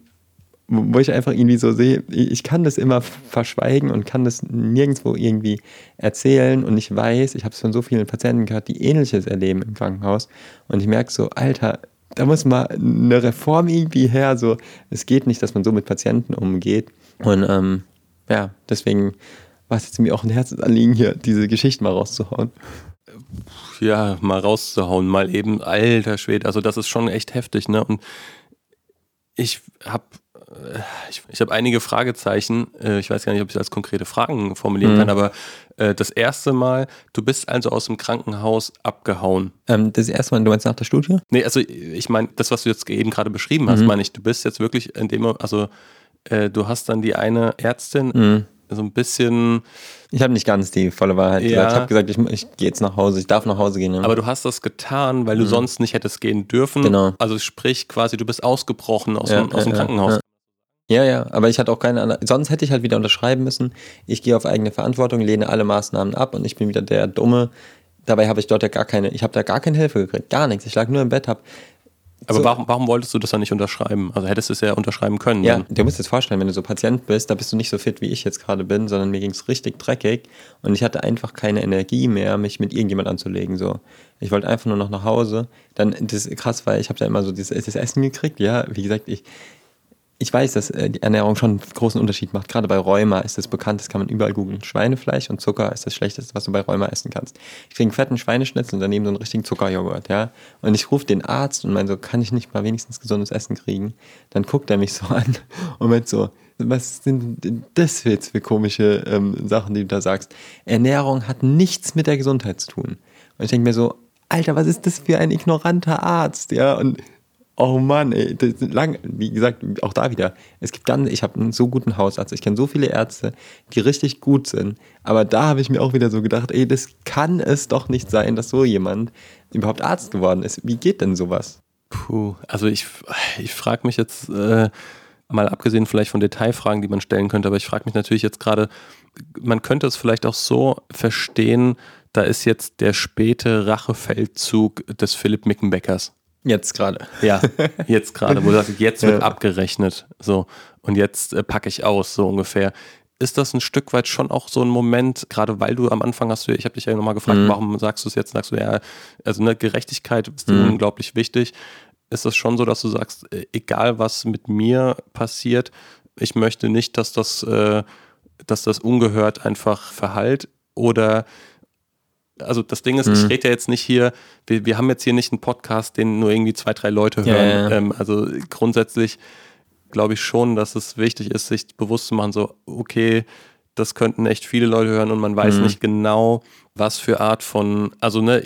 wo ich einfach irgendwie so sehe, ich kann das immer verschweigen und kann das nirgendwo irgendwie erzählen und ich weiß, ich habe es von so vielen Patienten gehört, die ähnliches erleben im Krankenhaus und ich merke so, Alter, da muss mal eine Reform irgendwie her, so, es geht nicht, dass man so mit Patienten umgeht und ähm, ja, deswegen war es jetzt mir auch ein Herzensanliegen hier, diese Geschichte mal rauszuhauen ja, mal rauszuhauen, mal eben, alter Schwede, also das ist schon echt heftig, ne? Und ich habe äh, ich, ich habe einige Fragezeichen. Äh, ich weiß gar nicht, ob ich das als konkrete Fragen formulieren mhm. kann, aber äh, das erste Mal, du bist also aus dem Krankenhaus abgehauen. Ähm, das erste Mal, du meinst nach der Studie? Nee, also ich meine, das, was du jetzt eben gerade beschrieben hast, mhm. meine ich, du bist jetzt wirklich in dem, also äh, du hast dann die eine Ärztin mhm so ein bisschen. Ich habe nicht ganz die volle Wahrheit ja. gesagt. Ich habe gesagt, ich, ich gehe jetzt nach Hause, ich darf nach Hause gehen. Ja. Aber du hast das getan, weil du mhm. sonst nicht hättest gehen dürfen. Genau. Also sprich quasi, du bist ausgebrochen aus, ja, dem, aus dem Krankenhaus. Ja, ja, aber ich hatte auch keine andere. Sonst hätte ich halt wieder unterschreiben müssen. Ich gehe auf eigene Verantwortung, lehne alle Maßnahmen ab und ich bin wieder der Dumme. Dabei habe ich dort ja gar keine, ich habe da gar keine Hilfe gekriegt, gar nichts. Ich lag nur im Bett, habe aber so. warum, warum wolltest du das dann nicht unterschreiben? Also hättest du es ja unterschreiben können. Ja, dann. du musst dir das vorstellen, wenn du so Patient bist, da bist du nicht so fit, wie ich jetzt gerade bin, sondern mir ging es richtig dreckig und ich hatte einfach keine Energie mehr, mich mit irgendjemand anzulegen. So. Ich wollte einfach nur noch nach Hause. Dann, das ist krass, weil ich habe da immer so dieses, das Essen gekriegt, ja. Wie gesagt, ich, ich weiß, dass äh, die Ernährung schon einen großen Unterschied macht. Gerade bei Rheuma ist das bekannt, das kann man überall googeln. Schweinefleisch und Zucker ist das Schlechteste, was du bei Rheuma essen kannst. Ich kriege einen fetten Schweineschnitzel und daneben so einen richtigen Zuckerjoghurt, ja. Und ich rufe den Arzt und meine so, kann ich nicht mal wenigstens gesundes Essen kriegen? Dann guckt er mich so <laughs> an und meint so, was sind das jetzt für komische ähm, Sachen, die du da sagst? Ernährung hat nichts mit der Gesundheit zu tun. Und ich denke mir so, Alter, was ist das für ein ignoranter Arzt, ja? Und Oh Mann, ey, lang, wie gesagt, auch da wieder. Es gibt ganz, ich habe einen so guten Hausarzt, ich kenne so viele Ärzte, die richtig gut sind. Aber da habe ich mir auch wieder so gedacht, ey, das kann es doch nicht sein, dass so jemand überhaupt Arzt geworden ist. Wie geht denn sowas? Puh, also ich, ich frage mich jetzt, äh, mal abgesehen vielleicht von Detailfragen, die man stellen könnte, aber ich frage mich natürlich jetzt gerade, man könnte es vielleicht auch so verstehen, da ist jetzt der späte Rachefeldzug des Philipp Mickenbeckers. Jetzt gerade. Ja, <laughs> jetzt gerade, wo du sagst, jetzt wird ja. abgerechnet. So, und jetzt äh, packe ich aus, so ungefähr. Ist das ein Stück weit schon auch so ein Moment, gerade weil du am Anfang hast, du, ich habe dich ja nochmal gefragt, mhm. warum sagst du es jetzt? Sagst du, ja, also eine Gerechtigkeit ist mhm. unglaublich wichtig. Ist das schon so, dass du sagst, äh, egal was mit mir passiert, ich möchte nicht, dass das, äh, dass das ungehört einfach verhallt? Oder also das Ding ist, mhm. ich rede ja jetzt nicht hier, wir, wir haben jetzt hier nicht einen Podcast, den nur irgendwie zwei, drei Leute hören. Ja, ja. Ähm, also grundsätzlich glaube ich schon, dass es wichtig ist, sich bewusst zu machen, so, okay, das könnten echt viele Leute hören und man weiß mhm. nicht genau, was für Art von, also ne,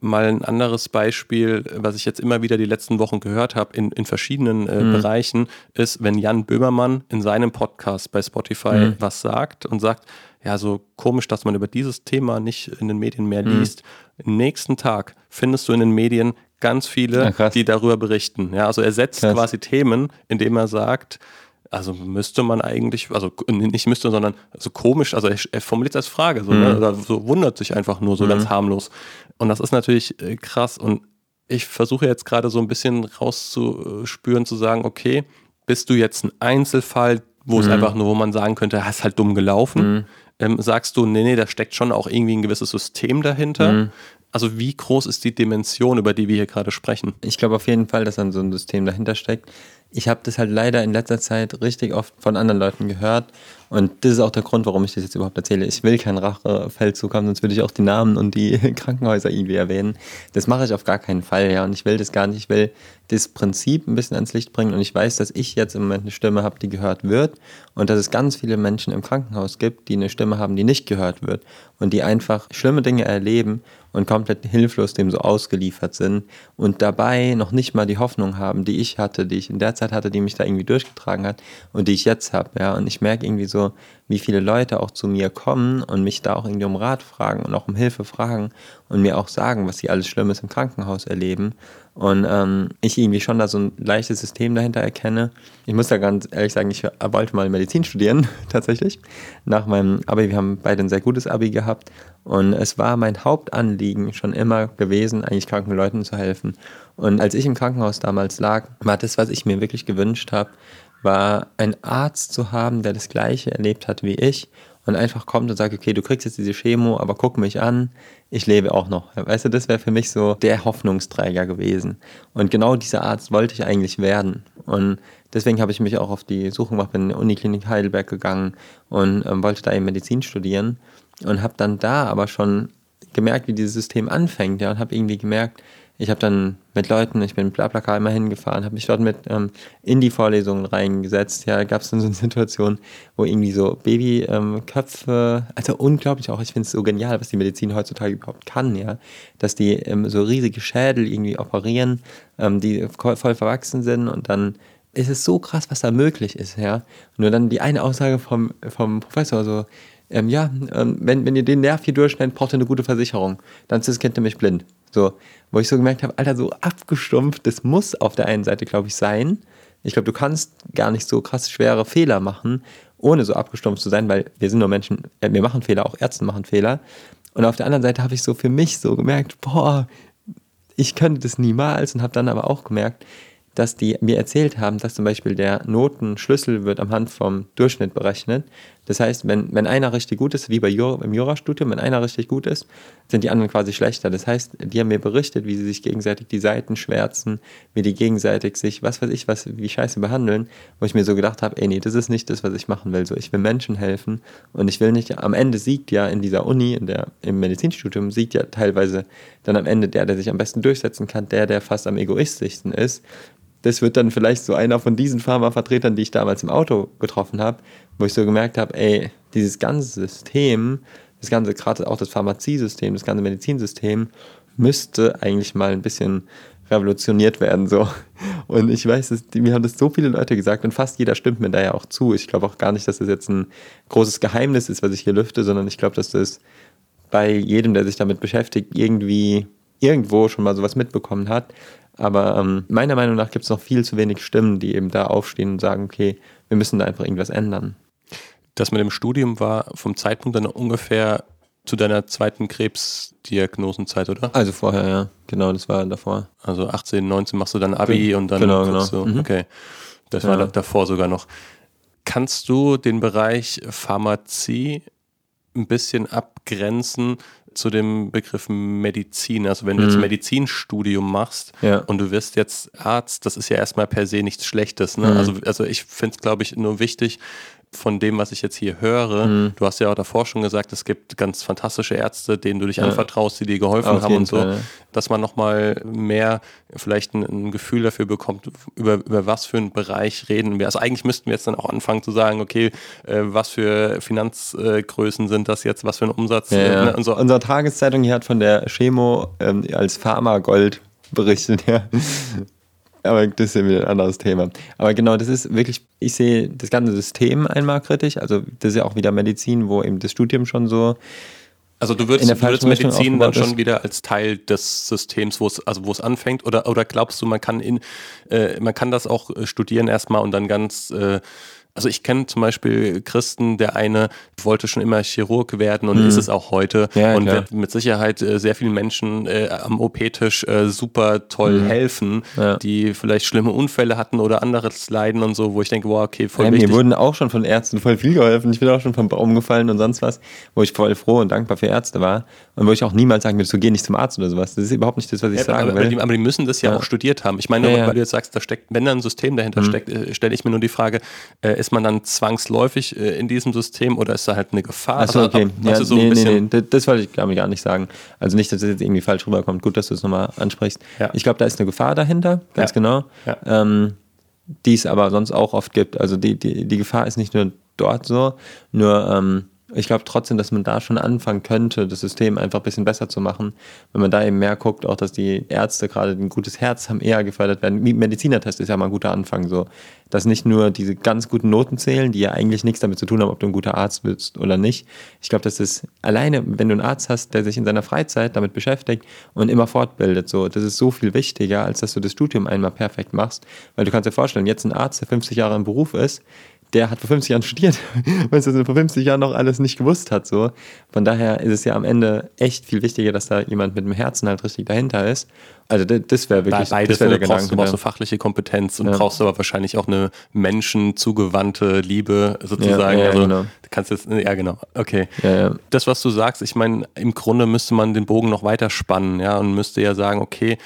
mal ein anderes Beispiel, was ich jetzt immer wieder die letzten Wochen gehört habe in, in verschiedenen äh, mhm. Bereichen, ist, wenn Jan Böhmermann in seinem Podcast bei Spotify mhm. was sagt und sagt, ja, so komisch, dass man über dieses Thema nicht in den Medien mehr mhm. liest. Mhm. Nächsten Tag findest du in den Medien ganz viele, ja, die darüber berichten. Ja, also er setzt krass. quasi Themen, indem er sagt, also müsste man eigentlich, also nicht müsste, sondern so komisch, also er, er formuliert es als Frage, so, ne, mhm. ne, oder so wundert sich einfach nur so mhm. ganz harmlos. Und das ist natürlich äh, krass. Und ich versuche jetzt gerade so ein bisschen rauszuspüren, zu sagen, okay, bist du jetzt ein Einzelfall, wo mhm. es einfach nur, wo man sagen könnte, hast halt dumm gelaufen? Mhm. Ähm, sagst du, nee, nee, da steckt schon auch irgendwie ein gewisses System dahinter. Mhm. Also wie groß ist die Dimension, über die wir hier gerade sprechen? Ich glaube auf jeden Fall, dass dann so ein System dahinter steckt. Ich habe das halt leider in letzter Zeit richtig oft von anderen Leuten gehört und das ist auch der Grund, warum ich das jetzt überhaupt erzähle. Ich will keinen Rachefeldzug haben, sonst würde ich auch die Namen und die <laughs> Krankenhäuser irgendwie erwähnen. Das mache ich auf gar keinen Fall, ja. Und ich will das gar nicht. Ich will das Prinzip ein bisschen ans Licht bringen. Und ich weiß, dass ich jetzt im Moment eine Stimme habe, die gehört wird. Und dass es ganz viele Menschen im Krankenhaus gibt, die eine Stimme haben, die nicht gehört wird. Und die einfach schlimme Dinge erleben und komplett hilflos dem so ausgeliefert sind. Und dabei noch nicht mal die Hoffnung haben, die ich hatte, die ich in der Zeit hatte, die mich da irgendwie durchgetragen hat und die ich jetzt habe, ja. Und ich merke irgendwie so, so, wie viele Leute auch zu mir kommen und mich da auch irgendwie um Rat fragen und auch um Hilfe fragen und mir auch sagen, was sie alles Schlimmes im Krankenhaus erleben. Und ähm, ich irgendwie schon da so ein leichtes System dahinter erkenne. Ich muss da ganz ehrlich sagen, ich wollte mal Medizin studieren, <laughs> tatsächlich. Nach meinem Abi, wir haben beide ein sehr gutes Abi gehabt. Und es war mein Hauptanliegen schon immer gewesen, eigentlich kranken Leuten zu helfen. Und als ich im Krankenhaus damals lag, war das, was ich mir wirklich gewünscht habe, war ein Arzt zu haben, der das Gleiche erlebt hat wie ich und einfach kommt und sagt, okay, du kriegst jetzt diese Chemo, aber guck mich an, ich lebe auch noch. Weißt du, das wäre für mich so der Hoffnungsträger gewesen. Und genau dieser Arzt wollte ich eigentlich werden. Und deswegen habe ich mich auch auf die Suche gemacht, bin in die Uniklinik Heidelberg gegangen und ähm, wollte da eben Medizin studieren und habe dann da aber schon gemerkt, wie dieses System anfängt, ja, und habe irgendwie gemerkt, ich habe dann mit Leuten, ich bin mit BlaBlaCar immer hingefahren, habe mich dort mit ähm, in die Vorlesungen reingesetzt. Ja, gab es dann so eine <laughs> Situation, wo irgendwie so Babyköpfe, ähm, also unglaublich auch, ich finde es so genial, was die Medizin heutzutage überhaupt kann, ja, dass die ähm, so riesige Schädel irgendwie operieren, ähm, die voll verwachsen sind und dann ist es so krass, was da möglich ist, ja. Nur dann die eine Aussage vom, vom Professor so, ähm, ja, ähm, wenn, wenn ihr den Nerv hier durchschneidet, braucht ihr eine gute Versicherung. Dann ist das Kind nämlich blind. So, wo ich so gemerkt habe, Alter, so abgestumpft, das muss auf der einen Seite, glaube ich, sein. Ich glaube, du kannst gar nicht so krass schwere Fehler machen, ohne so abgestumpft zu sein, weil wir sind nur Menschen, äh, wir machen Fehler, auch Ärzte machen Fehler. Und auf der anderen Seite habe ich so für mich so gemerkt, boah, ich könnte das niemals und habe dann aber auch gemerkt, dass die mir erzählt haben, dass zum Beispiel der Notenschlüssel wird am Hand vom Durchschnitt berechnet. Das heißt, wenn, wenn einer richtig gut ist, wie bei Jura, im Jurastudium, wenn einer richtig gut ist, sind die anderen quasi schlechter. Das heißt, die haben mir berichtet, wie sie sich gegenseitig die Seiten schwärzen, wie die gegenseitig sich, was weiß ich, was, wie scheiße behandeln, wo ich mir so gedacht habe, ey, nee, das ist nicht das, was ich machen will. So, ich will Menschen helfen und ich will nicht, am Ende siegt ja in dieser Uni, in der, im Medizinstudium, siegt ja teilweise dann am Ende der, der sich am besten durchsetzen kann, der, der fast am egoistischsten ist das wird dann vielleicht so einer von diesen Pharmavertretern, die ich damals im Auto getroffen habe, wo ich so gemerkt habe, ey, dieses ganze System, das ganze, gerade auch das Pharmaziesystem, das ganze Medizinsystem, müsste eigentlich mal ein bisschen revolutioniert werden. So. Und ich weiß, dass, mir haben das so viele Leute gesagt und fast jeder stimmt mir da ja auch zu. Ich glaube auch gar nicht, dass das jetzt ein großes Geheimnis ist, was ich hier lüfte, sondern ich glaube, dass das bei jedem, der sich damit beschäftigt, irgendwie irgendwo schon mal sowas mitbekommen hat. Aber ähm, meiner Meinung nach gibt es noch viel zu wenig Stimmen, die eben da aufstehen und sagen, okay, wir müssen da einfach irgendwas ändern. Das mit dem Studium war vom Zeitpunkt dann ungefähr zu deiner zweiten Krebsdiagnosenzeit, oder? Also vorher, ja. Genau, das war davor. Also 18, 19 machst du dann Abi genau, und dann genau, genau. So, mhm. okay. Das ja. war davor sogar noch. Kannst du den Bereich Pharmazie ein bisschen abgrenzen zu dem Begriff Medizin. Also wenn du mhm. jetzt Medizinstudium machst ja. und du wirst jetzt Arzt, das ist ja erstmal per se nichts Schlechtes. Ne? Mhm. Also, also ich finde es, glaube ich, nur wichtig, von dem, was ich jetzt hier höre, mhm. du hast ja auch davor schon gesagt, es gibt ganz fantastische Ärzte, denen du dich ja. anvertraust, die dir geholfen Auf haben und so, Fall. dass man nochmal mehr vielleicht ein, ein, Gefühl dafür bekommt, über, über was für einen Bereich reden wir. Also eigentlich müssten wir jetzt dann auch anfangen zu sagen, okay, äh, was für Finanzgrößen sind das jetzt, was für ein Umsatz. Ja, äh, ne, so. Unsere Tageszeitung hier hat von der Chemo ähm, als Pharma-Gold berichtet, ja. Aber das ist ja wieder ein anderes Thema. Aber genau, das ist wirklich, ich sehe das ganze System einmal kritisch. Also das ist ja auch wieder Medizin, wo eben das Studium schon so also du würdest, du würdest Medizin dann schon wieder als Teil des Systems, wo es also wo es anfängt, oder oder glaubst du, man kann in äh, man kann das auch äh, studieren erstmal und dann ganz äh, also ich kenne zum Beispiel Christen, der eine wollte schon immer Chirurg werden und mhm. ist es auch heute ja, und klar. wird mit Sicherheit äh, sehr vielen Menschen äh, am OP-Tisch äh, super toll mhm. helfen, ja. die vielleicht schlimme Unfälle hatten oder anderes Leiden und so, wo ich denke, wow, okay, voll ja, wichtig. Mir wurden auch schon von Ärzten voll viel geholfen. Ich bin auch schon vom Baum gefallen und sonst was, wo ich voll froh und dankbar für Ärzte war und wo ich auch niemals sagen würde, so geh nicht zum Arzt oder sowas. Das ist überhaupt nicht das, was ich ja, sagen aber, will. Die, aber die, müssen das ja, auch studiert haben. Ich meine, weil du jetzt sagst, da steckt, wenn da ein System dahinter mhm. steckt, äh, stelle ich mir nur die Frage, äh, ist man dann zwangsläufig äh, in diesem System oder ist da halt eine Gefahr? Achso, also, okay. Also, ja, so nee, nee, nee, das wollte ich glaube ich gar nicht sagen. Also nicht, dass das jetzt irgendwie falsch rüberkommt. Gut, dass du es nochmal ansprichst. Ja. Ich glaube, da ist eine Gefahr dahinter, ganz ja. genau. Ja. Ähm, die es aber sonst auch oft gibt. Also die, die, die Gefahr ist nicht nur dort so, nur ähm, ich glaube trotzdem, dass man da schon anfangen könnte, das System einfach ein bisschen besser zu machen. Wenn man da eben mehr guckt, auch dass die Ärzte gerade ein gutes Herz haben, eher gefördert werden. Medizinertest ist ja mal ein guter Anfang, so. Dass nicht nur diese ganz guten Noten zählen, die ja eigentlich nichts damit zu tun haben, ob du ein guter Arzt bist oder nicht. Ich glaube, dass das alleine, wenn du einen Arzt hast, der sich in seiner Freizeit damit beschäftigt und immer fortbildet, so, das ist so viel wichtiger, als dass du das Studium einmal perfekt machst. Weil du kannst dir vorstellen, jetzt ein Arzt, der 50 Jahre im Beruf ist, der hat vor 50 Jahren studiert, <laughs> weil es vor 50 Jahren noch alles nicht gewusst hat. So. Von daher ist es ja am Ende echt viel wichtiger, dass da jemand mit dem Herzen halt richtig dahinter ist. Also das wäre wirklich Beides, das wär der brauchst, Du brauchst eine fachliche Kompetenz und ja. brauchst aber wahrscheinlich auch eine menschenzugewandte Liebe sozusagen. Ja, ja, also genau. du kannst jetzt, ja genau, okay. Das, was du sagst, ich meine, im Grunde müsste man den Bogen noch weiter spannen, ja, und müsste ja sagen, okay,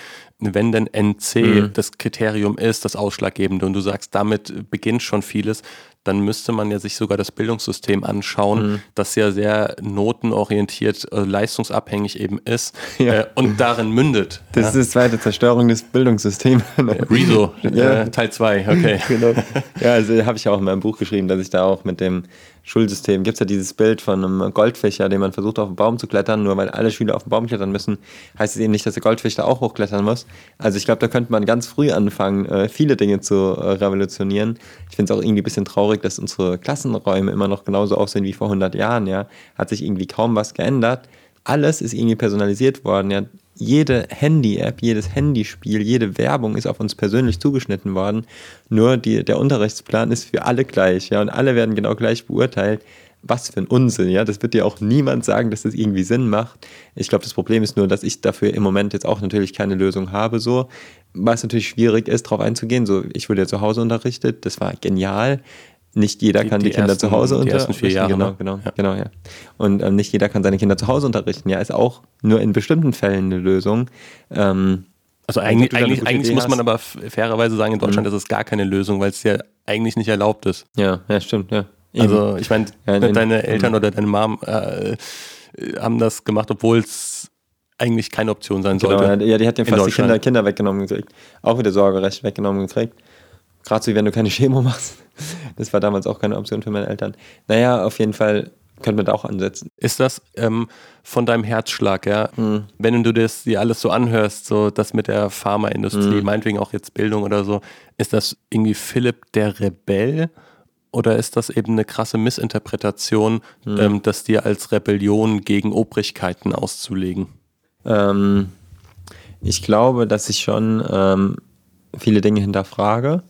wenn denn NC mhm. das Kriterium ist, das Ausschlaggebende, und du sagst, damit beginnt schon vieles, dann müsste man ja sich sogar das Bildungssystem anschauen, mhm. das ja sehr notenorientiert, äh, leistungsabhängig eben ist ja. äh, und darin mündet. Das ja. ist die zweite Zerstörung des Bildungssystems. Rezo, <laughs> ja. äh, Teil 2, okay. <laughs> Genau. Ja, also habe ich auch in meinem Buch geschrieben, dass ich da auch mit dem Schulsystem gibt es ja dieses Bild von einem Goldfischer, den man versucht auf den Baum zu klettern, nur weil alle Schüler auf den Baum klettern müssen, heißt es eben nicht, dass der Goldfischer auch hochklettern muss. Also ich glaube, da könnte man ganz früh anfangen, äh, viele Dinge zu äh, revolutionieren. Ich finde es auch irgendwie ein bisschen traurig, dass unsere Klassenräume immer noch genauso aussehen wie vor 100 Jahren. Ja, hat sich irgendwie kaum was geändert. Alles ist irgendwie personalisiert worden. Ja, jede Handy-App, jedes Handyspiel, jede Werbung ist auf uns persönlich zugeschnitten worden. Nur die, der Unterrichtsplan ist für alle gleich, ja, und alle werden genau gleich beurteilt. Was für ein Unsinn, ja. Das wird dir auch niemand sagen, dass das irgendwie Sinn macht. Ich glaube, das Problem ist nur, dass ich dafür im Moment jetzt auch natürlich keine Lösung habe, so. Was natürlich schwierig ist, darauf einzugehen. So, ich wurde ja zu Hause unterrichtet, das war genial nicht jeder kann die, die Kinder ersten, zu Hause unterrichten. Die Jahre. Genau, genau, ja. genau, ja. Und ähm, nicht jeder kann seine Kinder zu Hause unterrichten. Ja, ist auch nur in bestimmten Fällen eine Lösung. Ähm, also eigentlich, eigentlich, eigentlich muss man aber fairerweise sagen, in Deutschland mhm. ist es gar keine Lösung, weil es ja eigentlich nicht erlaubt ist. Ja, ja, stimmt, ja. Also ich meine, ja, deine Eltern mhm. oder deine Mom äh, haben das gemacht, obwohl es eigentlich keine Option sein genau, sollte. Ja, die hat ja fast die Kinder, Kinder weggenommen gekriegt. Auch wieder Sorgerecht weggenommen gekriegt. Gerade so, wie wenn du keine Chemo machst. Das war damals auch keine Option für meine Eltern. Naja, auf jeden Fall könnte man da auch ansetzen. Ist das ähm, von deinem Herzschlag, ja? Hm. Wenn du das dir alles so anhörst, so das mit der Pharmaindustrie, hm. meinetwegen auch jetzt Bildung oder so, ist das irgendwie Philipp der Rebell? Oder ist das eben eine krasse Missinterpretation, hm. ähm, das dir als Rebellion gegen Obrigkeiten auszulegen? Ähm, ich glaube, dass ich schon ähm, viele Dinge hinterfrage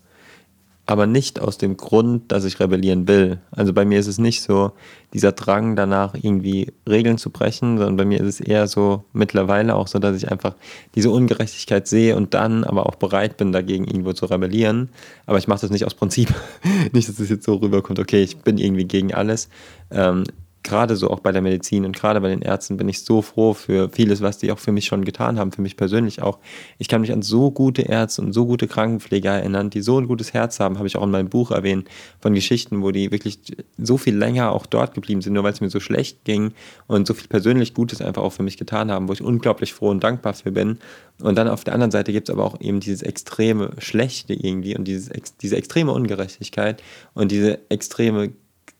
aber nicht aus dem Grund, dass ich rebellieren will. Also bei mir ist es nicht so dieser Drang danach, irgendwie Regeln zu brechen, sondern bei mir ist es eher so mittlerweile auch so, dass ich einfach diese Ungerechtigkeit sehe und dann aber auch bereit bin, dagegen irgendwo zu rebellieren. Aber ich mache das nicht aus Prinzip. <laughs> nicht, dass es jetzt so rüberkommt, okay, ich bin irgendwie gegen alles. Ähm, gerade so auch bei der Medizin und gerade bei den Ärzten bin ich so froh für vieles, was die auch für mich schon getan haben, für mich persönlich auch. Ich kann mich an so gute Ärzte und so gute Krankenpfleger erinnern, die so ein gutes Herz haben, habe ich auch in meinem Buch erwähnt, von Geschichten, wo die wirklich so viel länger auch dort geblieben sind, nur weil es mir so schlecht ging und so viel persönlich Gutes einfach auch für mich getan haben, wo ich unglaublich froh und dankbar für bin. Und dann auf der anderen Seite gibt es aber auch eben dieses extreme Schlechte irgendwie und dieses, diese extreme Ungerechtigkeit und diese extreme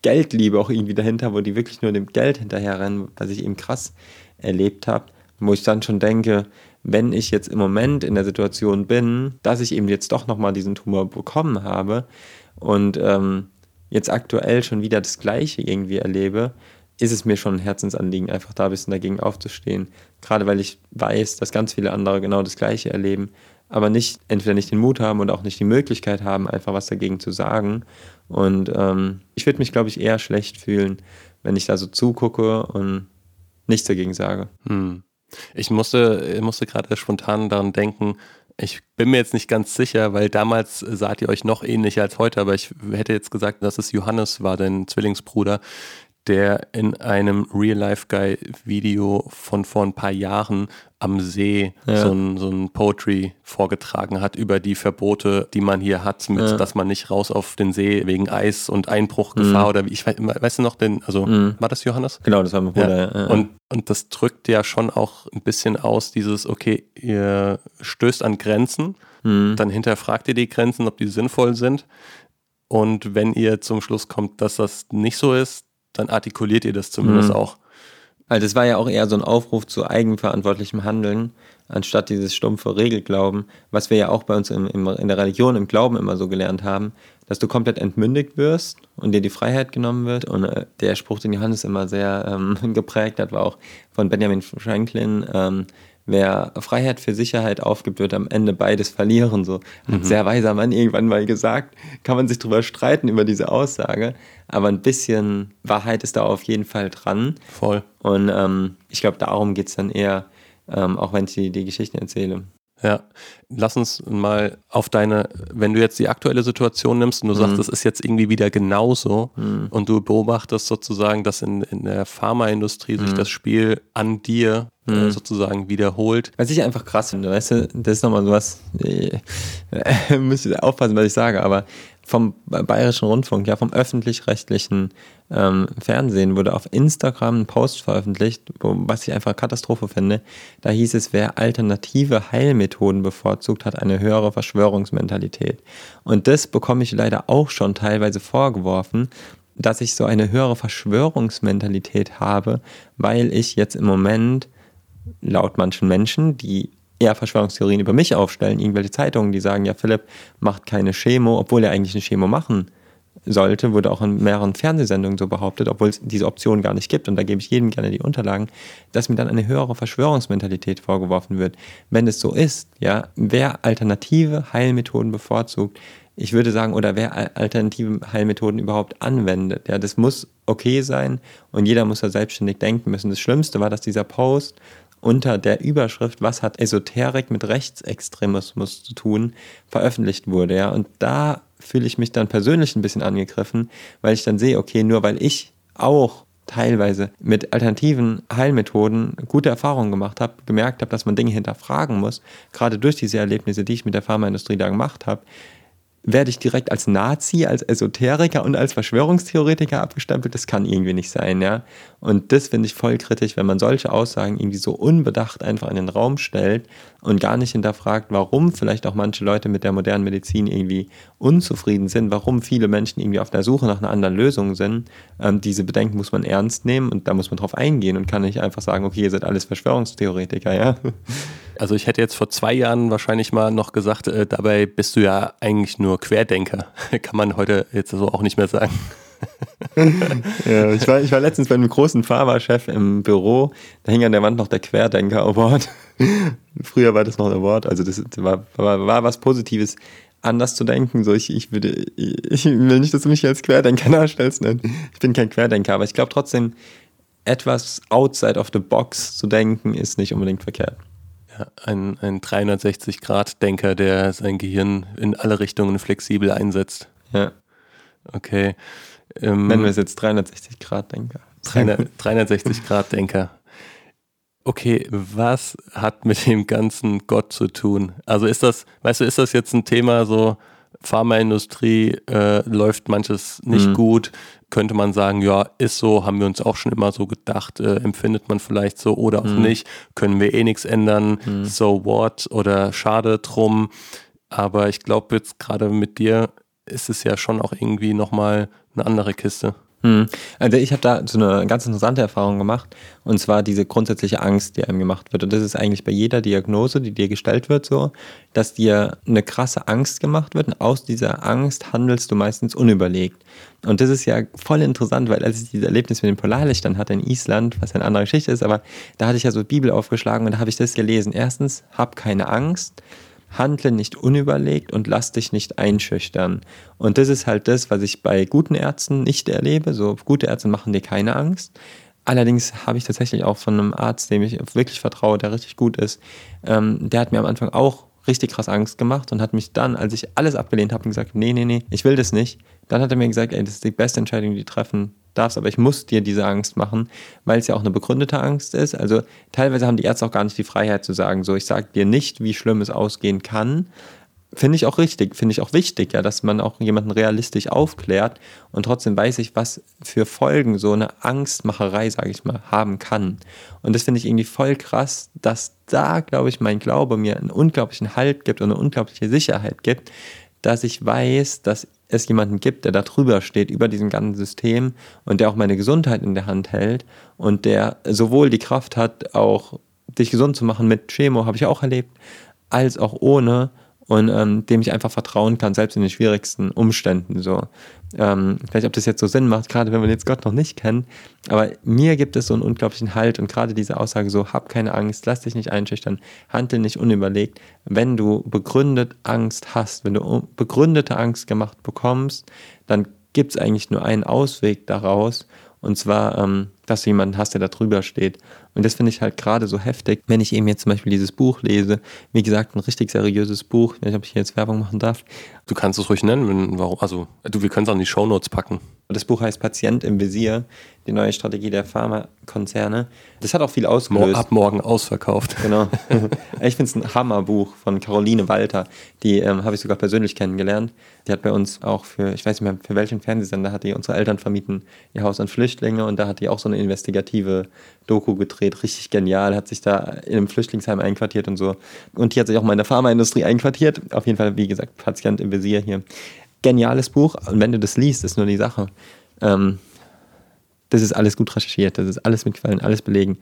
Geldliebe auch irgendwie dahinter, wo die wirklich nur dem Geld hinterherrennen, was ich eben krass erlebt habe, wo ich dann schon denke, wenn ich jetzt im Moment in der Situation bin, dass ich eben jetzt doch nochmal diesen Tumor bekommen habe und ähm, jetzt aktuell schon wieder das Gleiche irgendwie erlebe, ist es mir schon ein Herzensanliegen, einfach da ein bisschen dagegen aufzustehen. Gerade weil ich weiß, dass ganz viele andere genau das Gleiche erleben, aber nicht, entweder nicht den Mut haben und auch nicht die Möglichkeit haben, einfach was dagegen zu sagen. Und ähm, ich würde mich, glaube ich, eher schlecht fühlen, wenn ich da so zugucke und nichts dagegen sage. Hm. Ich musste, musste gerade spontan daran denken, ich bin mir jetzt nicht ganz sicher, weil damals saht ihr euch noch ähnlicher als heute, aber ich hätte jetzt gesagt, dass es Johannes war, dein Zwillingsbruder, der in einem Real-Life-Guy-Video von vor ein paar Jahren am See ja. so, ein, so ein Poetry vorgetragen hat über die Verbote, die man hier hat, mit, ja. dass man nicht raus auf den See wegen Eis und Einbruchgefahr mhm. oder wie, ich weiß, weißt du noch, denn, also mhm. war das Johannes? Genau, das war mein Bruder. Ja. Und, und das drückt ja schon auch ein bisschen aus, dieses, okay, ihr stößt an Grenzen, mhm. dann hinterfragt ihr die Grenzen, ob die sinnvoll sind. Und wenn ihr zum Schluss kommt, dass das nicht so ist, dann artikuliert ihr das zumindest mhm. auch. Also das war ja auch eher so ein Aufruf zu eigenverantwortlichem Handeln, anstatt dieses stumpfe Regelglauben, was wir ja auch bei uns im, im, in der Religion, im Glauben immer so gelernt haben, dass du komplett entmündigt wirst und dir die Freiheit genommen wird. Und äh, der Spruch, den Johannes immer sehr ähm, <laughs> geprägt hat, war auch von Benjamin Franklin, ähm, wer Freiheit für Sicherheit aufgibt, wird am Ende beides verlieren. So hat mhm. sehr weiser Mann irgendwann mal gesagt. Kann man sich darüber streiten über diese Aussage, aber ein bisschen Wahrheit ist da auf jeden Fall dran. Voll. Und ähm, ich glaube, darum geht es dann eher, ähm, auch wenn ich die, die Geschichten erzähle. Ja, lass uns mal auf deine, wenn du jetzt die aktuelle Situation nimmst und du mhm. sagst, das ist jetzt irgendwie wieder genauso mhm. und du beobachtest sozusagen, dass in, in der Pharmaindustrie mhm. sich das Spiel an dir äh, mhm. sozusagen wiederholt. Was ich einfach krass finde, weißt du, das ist nochmal sowas, äh, <laughs> müsst ihr aufpassen, was ich sage, aber vom Bayerischen Rundfunk, ja, vom öffentlich-rechtlichen ähm, Fernsehen wurde auf Instagram ein Post veröffentlicht, wo, was ich einfach Katastrophe finde. Da hieß es, wer alternative Heilmethoden bevorzugt, hat eine höhere Verschwörungsmentalität. Und das bekomme ich leider auch schon teilweise vorgeworfen, dass ich so eine höhere Verschwörungsmentalität habe, weil ich jetzt im Moment laut manchen Menschen, die eher Verschwörungstheorien über mich aufstellen, irgendwelche Zeitungen, die sagen, ja, Philipp macht keine Chemo, obwohl er eigentlich eine Chemo machen sollte, wurde auch in mehreren Fernsehsendungen so behauptet, obwohl es diese Option gar nicht gibt, und da gebe ich jedem gerne die Unterlagen, dass mir dann eine höhere Verschwörungsmentalität vorgeworfen wird. Wenn es so ist, ja, wer alternative Heilmethoden bevorzugt, ich würde sagen, oder wer alternative Heilmethoden überhaupt anwendet, ja, das muss okay sein und jeder muss da selbstständig denken müssen. Das Schlimmste war, dass dieser Post unter der Überschrift Was hat Esoterik mit Rechtsextremismus zu tun, veröffentlicht wurde. Ja? Und da fühle ich mich dann persönlich ein bisschen angegriffen, weil ich dann sehe, okay, nur weil ich auch teilweise mit alternativen Heilmethoden gute Erfahrungen gemacht habe, gemerkt habe, dass man Dinge hinterfragen muss, gerade durch diese Erlebnisse, die ich mit der Pharmaindustrie da gemacht habe, werde ich direkt als Nazi, als Esoteriker und als Verschwörungstheoretiker abgestempelt. Das kann irgendwie nicht sein, ja. Und das finde ich voll kritisch, wenn man solche Aussagen irgendwie so unbedacht einfach in den Raum stellt und gar nicht hinterfragt, warum vielleicht auch manche Leute mit der modernen Medizin irgendwie unzufrieden sind, warum viele Menschen irgendwie auf der Suche nach einer anderen Lösung sind. Ähm, diese Bedenken muss man ernst nehmen und da muss man drauf eingehen und kann nicht einfach sagen, okay, ihr seid alles Verschwörungstheoretiker, ja. Also ich hätte jetzt vor zwei Jahren wahrscheinlich mal noch gesagt, äh, dabei bist du ja eigentlich nur Querdenker. <laughs> Kann man heute jetzt so auch nicht mehr sagen. <laughs> ja, ich, war, ich war letztens bei einem großen Pharma-Chef im Büro, da hing an der Wand noch der Querdenker-Award. <laughs> Früher war das noch ein Award, also das war, war, war was Positives, anders zu denken. So, ich, ich, würde, ich will nicht, dass du mich als Querdenker darstellst. Ne? Ich bin kein Querdenker, aber ich glaube trotzdem, etwas outside of the box zu denken, ist nicht unbedingt verkehrt. Ein, ein 360-Grad-Denker, der sein Gehirn in alle Richtungen flexibel einsetzt. Ja. Okay. Ähm, Nennen wir es jetzt 360-Grad-Denker. 360-Grad-Denker. <laughs> Okay, was hat mit dem ganzen Gott zu tun? Also ist das, weißt du, ist das jetzt ein Thema so, Pharmaindustrie äh, läuft manches nicht mhm. gut, könnte man sagen, ja, ist so, haben wir uns auch schon immer so gedacht, äh, empfindet man vielleicht so oder auch mhm. nicht, können wir eh nichts ändern, mhm. so what oder schade drum. Aber ich glaube jetzt gerade mit dir ist es ja schon auch irgendwie nochmal eine andere Kiste. Hm. Also ich habe da so eine ganz interessante Erfahrung gemacht und zwar diese grundsätzliche Angst, die einem gemacht wird. Und das ist eigentlich bei jeder Diagnose, die dir gestellt wird, so, dass dir eine krasse Angst gemacht wird und aus dieser Angst handelst du meistens unüberlegt. Und das ist ja voll interessant, weil als ich dieses Erlebnis mit den Polarlichtern hatte in Island, was eine andere Geschichte ist, aber da hatte ich ja so Bibel aufgeschlagen und da habe ich das gelesen. Erstens, hab keine Angst handle nicht unüberlegt und lass dich nicht einschüchtern. Und das ist halt das, was ich bei guten Ärzten nicht erlebe. So gute Ärzte machen dir keine Angst. Allerdings habe ich tatsächlich auch von einem Arzt, dem ich wirklich vertraue, der richtig gut ist, ähm, der hat mir am Anfang auch richtig krass Angst gemacht und hat mich dann, als ich alles abgelehnt habe und gesagt, nee, nee, nee, ich will das nicht, dann hat er mir gesagt, ey, das ist die beste Entscheidung, die du treffen darfst, aber ich muss dir diese Angst machen, weil es ja auch eine begründete Angst ist. Also teilweise haben die Ärzte auch gar nicht die Freiheit zu sagen, so ich sage dir nicht, wie schlimm es ausgehen kann. Finde ich auch richtig, finde ich auch wichtig, ja, dass man auch jemanden realistisch aufklärt und trotzdem weiß ich, was für Folgen so eine Angstmacherei, sage ich mal, haben kann. Und das finde ich irgendwie voll krass, dass da, glaube ich, mein Glaube mir einen unglaublichen Halt gibt und eine unglaubliche Sicherheit gibt, dass ich weiß, dass es jemanden gibt, der da drüber steht, über diesem ganzen System und der auch meine Gesundheit in der Hand hält und der sowohl die Kraft hat, auch dich gesund zu machen mit Chemo, habe ich auch erlebt, als auch ohne und ähm, dem ich einfach vertrauen kann, selbst in den schwierigsten Umständen. So. Ähm, vielleicht, ob das jetzt so Sinn macht, gerade wenn man jetzt Gott noch nicht kennt, aber mir gibt es so einen unglaublichen Halt und gerade diese Aussage so, hab keine Angst, lass dich nicht einschüchtern, handle nicht unüberlegt. Wenn du begründet Angst hast, wenn du begründete Angst gemacht bekommst, dann gibt es eigentlich nur einen Ausweg daraus und zwar, ähm, dass du jemanden hast, der da drüber steht. Und das finde ich halt gerade so heftig, wenn ich eben jetzt zum Beispiel dieses Buch lese. Wie gesagt, ein richtig seriöses Buch. Ich weiß nicht, ob ich hier jetzt Werbung machen darf. Du kannst es ruhig nennen, wenn, warum, also du, wir können es auch in die Shownotes packen. Das Buch heißt Patient im Visier, die neue Strategie der Pharmakonzerne. Das hat auch viel ausgelöst. Ab morgen ausverkauft. Genau. <laughs> ich finde es ein Hammerbuch von Caroline Walter. Die ähm, habe ich sogar persönlich kennengelernt. Die hat bei uns auch für, ich weiß nicht mehr, für welchen Fernsehsender hat die, unsere Eltern vermieten ihr Haus an Flüchtlinge und da hat die auch so eine investigative Doku gedreht. Richtig genial. Hat sich da in einem Flüchtlingsheim einquartiert und so. Und die hat sich auch mal in der Pharmaindustrie einquartiert. Auf jeden Fall, wie gesagt, Patient im Visier hier geniales Buch. Und wenn du das liest, ist nur die Sache. Ähm, das ist alles gut recherchiert, das ist alles mit Quellen, alles belegen.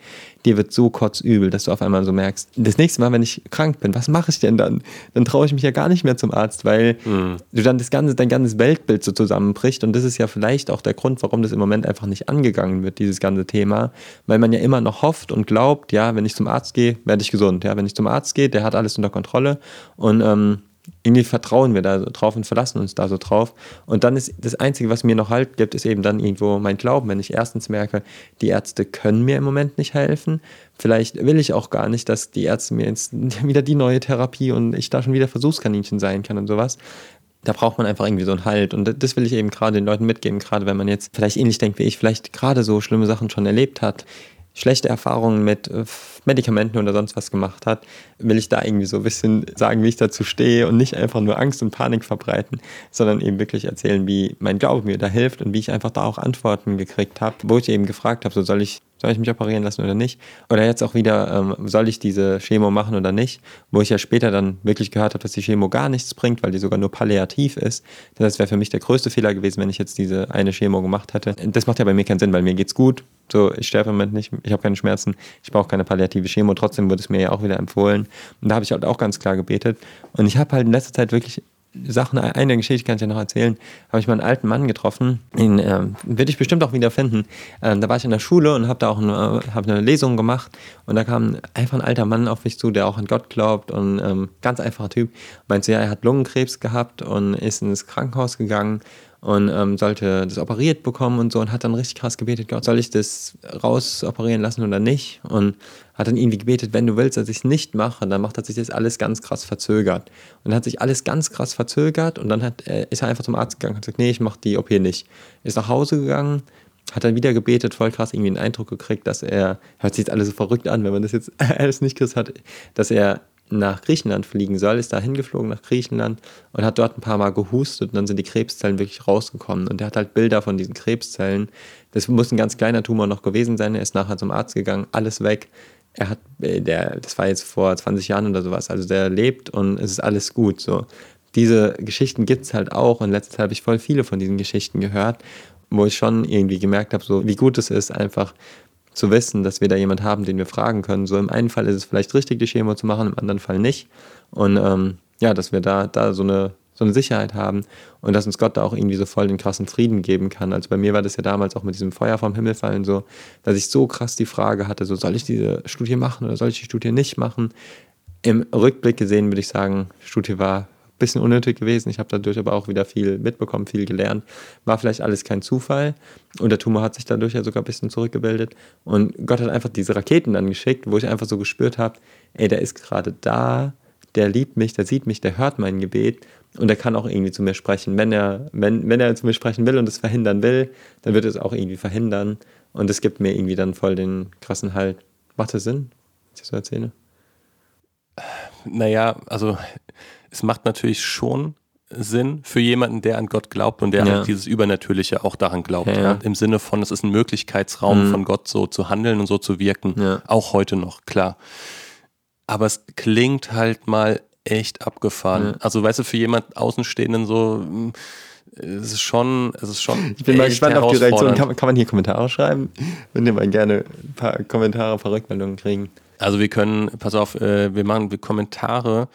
Dir wird so kotzübel, dass du auf einmal so merkst, das nächste Mal, wenn ich krank bin, was mache ich denn dann? Dann traue ich mich ja gar nicht mehr zum Arzt, weil mhm. du dann das ganze, dein ganzes Weltbild so zusammenbricht. Und das ist ja vielleicht auch der Grund, warum das im Moment einfach nicht angegangen wird, dieses ganze Thema. Weil man ja immer noch hofft und glaubt, ja, wenn ich zum Arzt gehe, werde ich gesund. Ja, wenn ich zum Arzt gehe, der hat alles unter Kontrolle. Und ähm, irgendwie vertrauen wir da so drauf und verlassen uns da so drauf. Und dann ist das Einzige, was mir noch Halt gibt, ist eben dann irgendwo mein Glauben. Wenn ich erstens merke, die Ärzte können mir im Moment nicht helfen, vielleicht will ich auch gar nicht, dass die Ärzte mir jetzt <laughs> wieder die neue Therapie und ich da schon wieder Versuchskaninchen sein kann und sowas. Da braucht man einfach irgendwie so einen Halt. Und das will ich eben gerade den Leuten mitgeben, gerade wenn man jetzt vielleicht ähnlich denkt wie ich, vielleicht gerade so schlimme Sachen schon erlebt hat schlechte Erfahrungen mit äh, Medikamenten oder sonst was gemacht hat, will ich da irgendwie so ein bisschen sagen, wie ich dazu stehe und nicht einfach nur Angst und Panik verbreiten, sondern eben wirklich erzählen, wie mein Glaube mir da hilft und wie ich einfach da auch Antworten gekriegt habe, wo ich eben gefragt habe, so soll ich soll ich mich operieren lassen oder nicht? Oder jetzt auch wieder, ähm, soll ich diese Chemo machen oder nicht? Wo ich ja später dann wirklich gehört habe, dass die Chemo gar nichts bringt, weil die sogar nur palliativ ist. Das wäre für mich der größte Fehler gewesen, wenn ich jetzt diese eine Chemo gemacht hätte. Das macht ja bei mir keinen Sinn, weil mir geht's gut. So, ich sterbe im Moment nicht, ich habe keine Schmerzen, ich brauche keine palliative Chemo. Trotzdem wurde es mir ja auch wieder empfohlen. Und da habe ich halt auch ganz klar gebetet. Und ich habe halt in letzter Zeit wirklich Sachen, eine Geschichte kann ich ja noch erzählen, habe ich mal einen alten Mann getroffen, den äh, werde ich bestimmt auch wieder finden. Ähm, da war ich in der Schule und habe da auch eine, hab eine Lesung gemacht und da kam einfach ein alter Mann auf mich zu, der auch an Gott glaubt und ähm, ganz einfacher Typ. Meinte, ja, er hat Lungenkrebs gehabt und ist ins Krankenhaus gegangen und ähm, sollte das operiert bekommen und so und hat dann richtig krass gebetet, Gott, soll ich das rausoperieren lassen oder nicht? Und hat dann irgendwie gebetet, wenn du willst, dass ich es nicht mache, dann macht, hat sich das alles ganz krass verzögert. Und dann hat sich alles ganz krass verzögert und dann hat, äh, ist er einfach zum Arzt gegangen und hat gesagt, nee, ich mache die OP nicht. Ist nach Hause gegangen, hat dann wieder gebetet, voll krass irgendwie einen Eindruck gekriegt, dass er, hört sich jetzt alles so verrückt an, wenn man das jetzt <laughs> alles nicht kriegt hat, dass er nach Griechenland fliegen soll, ist da hingeflogen nach Griechenland und hat dort ein paar Mal gehustet und dann sind die Krebszellen wirklich rausgekommen. Und er hat halt Bilder von diesen Krebszellen. Das muss ein ganz kleiner Tumor noch gewesen sein. Er ist nachher zum Arzt gegangen, alles weg. Er hat, äh, der, das war jetzt vor 20 Jahren oder sowas, also der lebt und es ist alles gut. So. Diese Geschichten gibt es halt auch und letztes habe ich voll viele von diesen Geschichten gehört. wo ich schon irgendwie gemerkt habe, so wie gut es ist, einfach zu wissen, dass wir da jemand haben, den wir fragen können. So im einen Fall ist es vielleicht richtig, die Chemo zu machen, im anderen Fall nicht. Und ähm, ja, dass wir da, da so eine so eine Sicherheit haben und dass uns Gott da auch irgendwie so voll den krassen Frieden geben kann. Also bei mir war das ja damals auch mit diesem Feuer vom Himmel fallen so, dass ich so krass die Frage hatte, so soll ich diese Studie machen oder soll ich die Studie nicht machen? Im Rückblick gesehen würde ich sagen, Studie war bisschen unnötig gewesen. Ich habe dadurch aber auch wieder viel mitbekommen, viel gelernt. War vielleicht alles kein Zufall. Und der Tumor hat sich dadurch ja sogar ein bisschen zurückgebildet. Und Gott hat einfach diese Raketen dann geschickt, wo ich einfach so gespürt habe, ey, der ist gerade da, der liebt mich, der sieht mich, der hört mein Gebet und er kann auch irgendwie zu mir sprechen. Wenn er, wenn, wenn er zu mir sprechen will und es verhindern will, dann wird es auch irgendwie verhindern. Und es gibt mir irgendwie dann voll den krassen Halt. Macht das Sinn, was ich so erzähle? Naja, also es macht natürlich schon Sinn für jemanden, der an Gott glaubt und der ja. halt dieses Übernatürliche auch daran glaubt. Ja, ja. Im Sinne von, es ist ein Möglichkeitsraum mhm. von Gott so zu handeln und so zu wirken. Auch heute noch, klar. Aber es klingt halt mal echt abgefahren. Also weißt du, für jemand Außenstehenden so, hm, es ist schon, es ist schon. Ich bin mal gespannt auf die Reaktion. Kann, kann, man hier Kommentare schreiben? Wenn wir mal gerne ein paar Kommentare, ein paar Rückmeldungen kriegen. Also wir können, pass auf, äh, wir machen Kommentare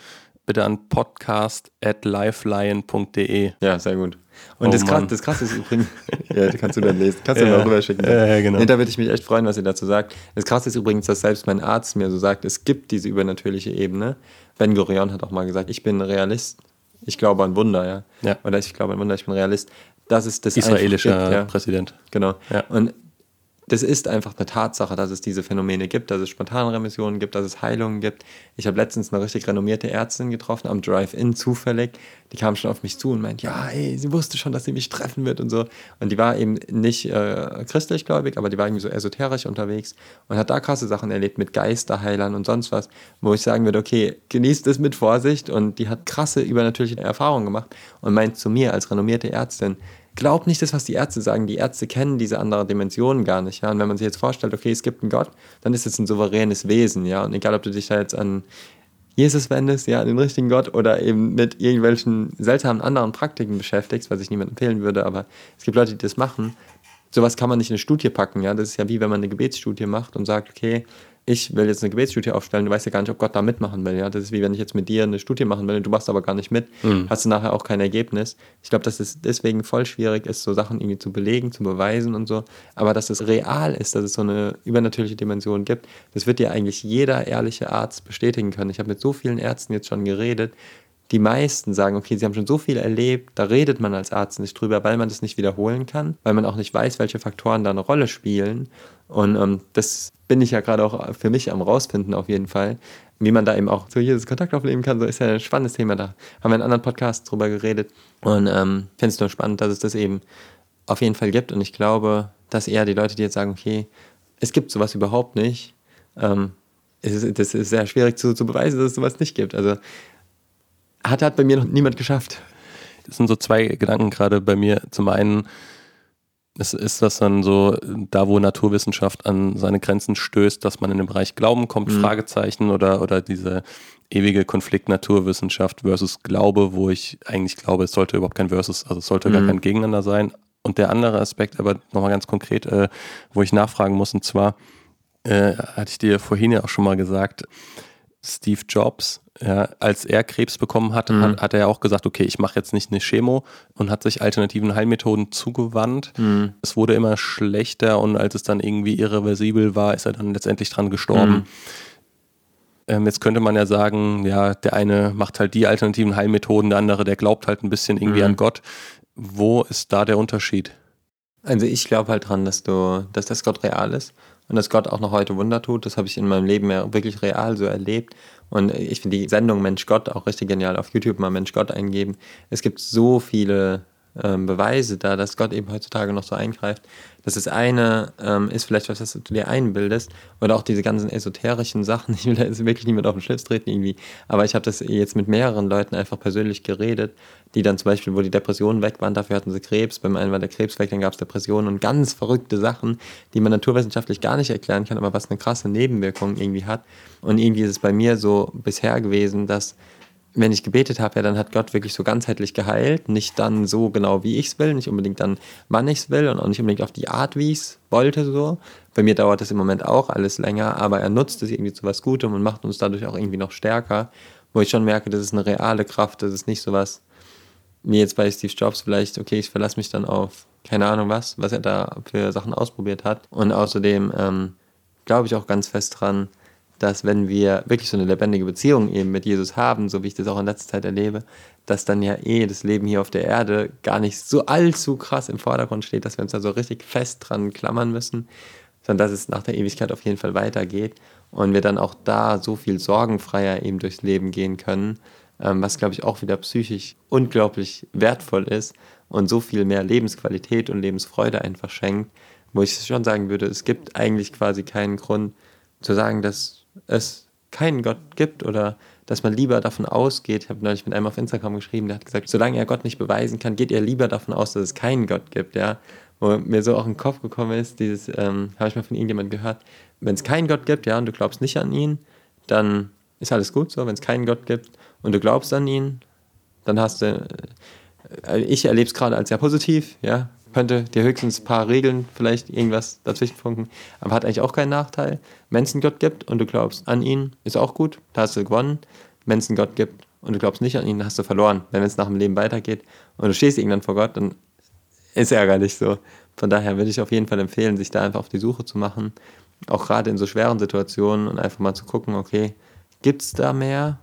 bitte an podcast.livelion.de. Ja, sehr gut. Und oh das, krass, das Krasse ist übrigens, <laughs> <laughs> ja, kannst du dann lesen, kannst du ja. mal rüberschicken. Ja, ja, genau. Nee, da würde ich mich echt freuen, was ihr dazu sagt. Das Krasse ist übrigens, dass selbst mein Arzt mir so sagt, es gibt diese übernatürliche Ebene. Ben Gurion hat auch mal gesagt, ich bin Realist. Ich glaube an Wunder, ja. ja. Oder ich glaube an Wunder, ich bin Realist. Das ist das israelische gibt, ja. Präsident. Genau. Ja. Und das ist einfach eine Tatsache, dass es diese Phänomene gibt, dass es spontane Remissionen gibt, dass es Heilungen gibt. Ich habe letztens eine richtig renommierte Ärztin getroffen am Drive-In zufällig. Die kam schon auf mich zu und meint, ja, ey, sie wusste schon, dass sie mich treffen wird und so. Und die war eben nicht äh, christlich gläubig, aber die war irgendwie so esoterisch unterwegs und hat da krasse Sachen erlebt mit Geisterheilern und sonst was, wo ich sagen würde, okay, genießt es mit Vorsicht. Und die hat krasse übernatürliche Erfahrungen gemacht und meint zu mir als renommierte Ärztin, glaub nicht das, was die Ärzte sagen. Die Ärzte kennen diese andere Dimension gar nicht. Ja? Und wenn man sich jetzt vorstellt, okay, es gibt einen Gott, dann ist es ein souveränes Wesen. Ja? Und egal, ob du dich da jetzt an Jesus wendest, ja, an den richtigen Gott oder eben mit irgendwelchen seltsamen anderen Praktiken beschäftigst, was ich niemandem empfehlen würde, aber es gibt Leute, die das machen. Sowas kann man nicht in eine Studie packen, ja. Das ist ja wie wenn man eine Gebetsstudie macht und sagt, okay, ich will jetzt eine Gebetsstudie aufstellen, du weißt ja gar nicht, ob Gott da mitmachen will. Ja? Das ist wie wenn ich jetzt mit dir eine Studie machen will, du machst aber gar nicht mit, mhm. hast du nachher auch kein Ergebnis. Ich glaube, dass es deswegen voll schwierig ist, so Sachen irgendwie zu belegen, zu beweisen und so. Aber dass es real ist, dass es so eine übernatürliche Dimension gibt, das wird dir eigentlich jeder ehrliche Arzt bestätigen können. Ich habe mit so vielen Ärzten jetzt schon geredet, die meisten sagen, okay, sie haben schon so viel erlebt, da redet man als Arzt nicht drüber, weil man das nicht wiederholen kann, weil man auch nicht weiß, welche Faktoren da eine Rolle spielen. Und ähm, das bin ich ja gerade auch für mich am rausfinden auf jeden Fall, wie man da eben auch so Jesus Kontakt aufnehmen kann. So ist ja ein spannendes Thema da. Haben wir in anderen Podcasts drüber geredet und ähm, finde es nur spannend, dass es das eben auf jeden Fall gibt. Und ich glaube, dass eher die Leute, die jetzt sagen, okay, es gibt sowas überhaupt nicht, ähm, ist, das ist sehr schwierig zu, zu beweisen, dass es sowas nicht gibt. Also hat, hat bei mir noch niemand geschafft. Das sind so zwei Gedanken gerade bei mir. Zum einen ist, ist das dann so, da wo Naturwissenschaft an seine Grenzen stößt, dass man in den Bereich Glauben kommt, mhm. Fragezeichen oder, oder diese ewige Konflikt Naturwissenschaft versus Glaube, wo ich eigentlich glaube, es sollte überhaupt kein Versus, also es sollte mhm. gar kein Gegeneinander sein. Und der andere Aspekt, aber nochmal ganz konkret, äh, wo ich nachfragen muss, und zwar äh, hatte ich dir vorhin ja auch schon mal gesagt, Steve Jobs ja, als er Krebs bekommen hat, mhm. hat, hat, er ja auch gesagt, okay, ich mache jetzt nicht eine Chemo und hat sich alternativen Heilmethoden zugewandt. Mhm. Es wurde immer schlechter und als es dann irgendwie irreversibel war, ist er dann letztendlich dran gestorben. Mhm. Ähm, jetzt könnte man ja sagen, ja, der eine macht halt die alternativen Heilmethoden, der andere, der glaubt halt ein bisschen irgendwie mhm. an Gott. Wo ist da der Unterschied? Also ich glaube halt dran, dass du, dass das Gott real ist und dass Gott auch noch heute Wunder tut. Das habe ich in meinem Leben ja wirklich real so erlebt. Und ich finde die Sendung Mensch Gott auch richtig genial. Auf YouTube mal Mensch Gott eingeben. Es gibt so viele ähm, Beweise da, dass Gott eben heutzutage noch so eingreift. Das ist eine, ähm, ist vielleicht was, was du dir einbildest. Oder auch diese ganzen esoterischen Sachen. <laughs> Ich will da jetzt wirklich niemand auf den Schlips treten irgendwie. Aber ich habe das jetzt mit mehreren Leuten einfach persönlich geredet, die dann zum Beispiel, wo die Depressionen weg waren, dafür hatten sie Krebs. Beim einen war der Krebs weg, dann gab es Depressionen und ganz verrückte Sachen, die man naturwissenschaftlich gar nicht erklären kann, aber was eine krasse Nebenwirkung irgendwie hat. Und irgendwie ist es bei mir so bisher gewesen, dass wenn ich gebetet habe, ja, dann hat Gott wirklich so ganzheitlich geheilt. Nicht dann so genau, wie ich es will, nicht unbedingt dann, wann ich es will und auch nicht unbedingt auf die Art, wie ich es wollte. So. Bei mir dauert es im Moment auch alles länger, aber er nutzt es irgendwie zu was Gutem und macht uns dadurch auch irgendwie noch stärker, wo ich schon merke, das ist eine reale Kraft, das ist nicht so was, wie jetzt bei Steve Jobs vielleicht, okay, ich verlasse mich dann auf keine Ahnung was, was er da für Sachen ausprobiert hat. Und außerdem ähm, glaube ich auch ganz fest dran, dass wenn wir wirklich so eine lebendige Beziehung eben mit Jesus haben, so wie ich das auch in letzter Zeit erlebe, dass dann ja eh das Leben hier auf der Erde gar nicht so allzu krass im Vordergrund steht, dass wir uns da so richtig fest dran klammern müssen, sondern dass es nach der Ewigkeit auf jeden Fall weitergeht und wir dann auch da so viel sorgenfreier eben durchs Leben gehen können, ähm, was glaube ich auch wieder psychisch unglaublich wertvoll ist und so viel mehr Lebensqualität und Lebensfreude einfach schenkt, wo ich schon sagen würde, es gibt eigentlich quasi keinen Grund zu sagen, dass es keinen Gott gibt oder dass man lieber davon ausgeht, ich habe neulich mit einem auf Instagram geschrieben, der hat gesagt, solange er Gott nicht beweisen kann, geht er lieber davon aus, dass es keinen Gott gibt, ja. Wo mir so auch in den Kopf gekommen ist, dieses, ähm, habe ich mal von irgendjemandem gehört, wenn es keinen Gott gibt, ja, und du glaubst nicht an ihn, dann ist alles gut so. Wenn es keinen Gott gibt und du glaubst an ihn, dann hast du, äh, ich erlebe es gerade als sehr positiv, ja, könnte dir höchstens ein paar Regeln vielleicht irgendwas dazwischen funken, aber hat eigentlich auch keinen Nachteil. Wenn es einen Gott gibt und du glaubst an ihn, ist auch gut, da hast du gewonnen. Wenn es einen Gott gibt und du glaubst nicht an ihn, hast du verloren. Wenn es nach dem Leben weitergeht und du stehst irgendwann vor Gott, dann ist ärgerlich so. Von daher würde ich auf jeden Fall empfehlen, sich da einfach auf die Suche zu machen, auch gerade in so schweren Situationen und einfach mal zu gucken, okay, gibt es da mehr?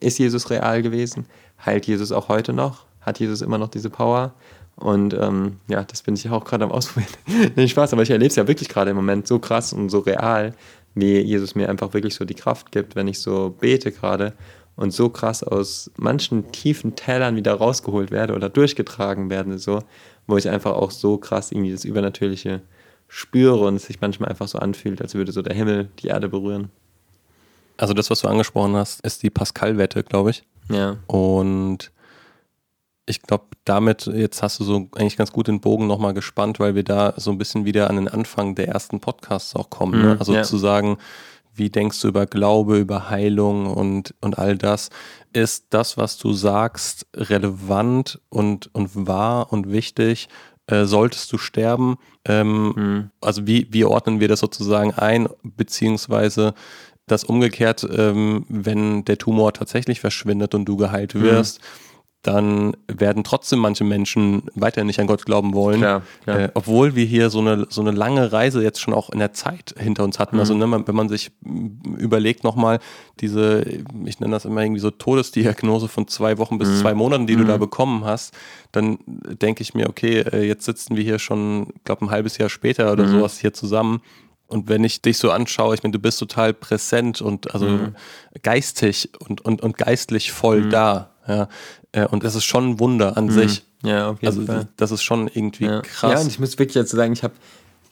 Ist Jesus real gewesen? Heilt Jesus auch heute noch? Hat Jesus immer noch diese Power? Und ähm, ja, das bin ich auch gerade am Ausprobieren. <laughs> Nicht Spaß, aber ich erlebe es ja wirklich gerade im Moment so krass und so real, wie Jesus mir einfach wirklich so die Kraft gibt, wenn ich so bete gerade und so krass aus manchen tiefen Tälern wieder rausgeholt werde oder durchgetragen werde, so, wo ich einfach auch so krass irgendwie das Übernatürliche spüre und es sich manchmal einfach so anfühlt, als würde so der Himmel die Erde berühren. Also das, was du angesprochen hast, ist die Pascal-Wette, glaube ich. Ja. Und ich glaube, damit jetzt hast du so eigentlich ganz gut den Bogen nochmal gespannt, weil wir da so ein bisschen wieder an den Anfang der ersten Podcasts auch kommen. Ne? Mhm, Also ja. zu sagen, wie denkst du über Glaube, über Heilung und, und all das? Ist das, was du sagst, relevant und, und wahr und wichtig? Äh, solltest du sterben? Ähm, mhm. Also wie, wie ordnen wir das sozusagen ein? Beziehungsweise das umgekehrt, ähm, wenn der Tumor tatsächlich verschwindet und du geheilt mhm. wirst, mhm dann werden trotzdem manche Menschen weiter nicht an Gott glauben wollen, klar, klar. Äh, obwohl wir hier so eine, so eine lange Reise jetzt schon auch in der Zeit hinter uns hatten. Also, mhm. Also ne, wenn man sich überlegt nochmal, diese, ich nenne das immer irgendwie so Todesdiagnose von zwei Wochen bis mhm. zwei Monaten, die mhm. du da mhm. bekommen hast, dann denke ich mir, okay, äh, jetzt sitzen wir hier schon, glaube ein halbes Jahr später oder mhm. sowas hier zusammen. Und wenn ich dich so anschaue, ich meine, du bist total präsent und also mhm. geistig und, und, und geistlich voll da. Ja. Äh, und das ist schon ein Wunder an mhm. sich. Ja, auf jeden also, Fall. Das ist schon irgendwie ja. krass. Ja, und ich muss wirklich dazu sagen, ich habe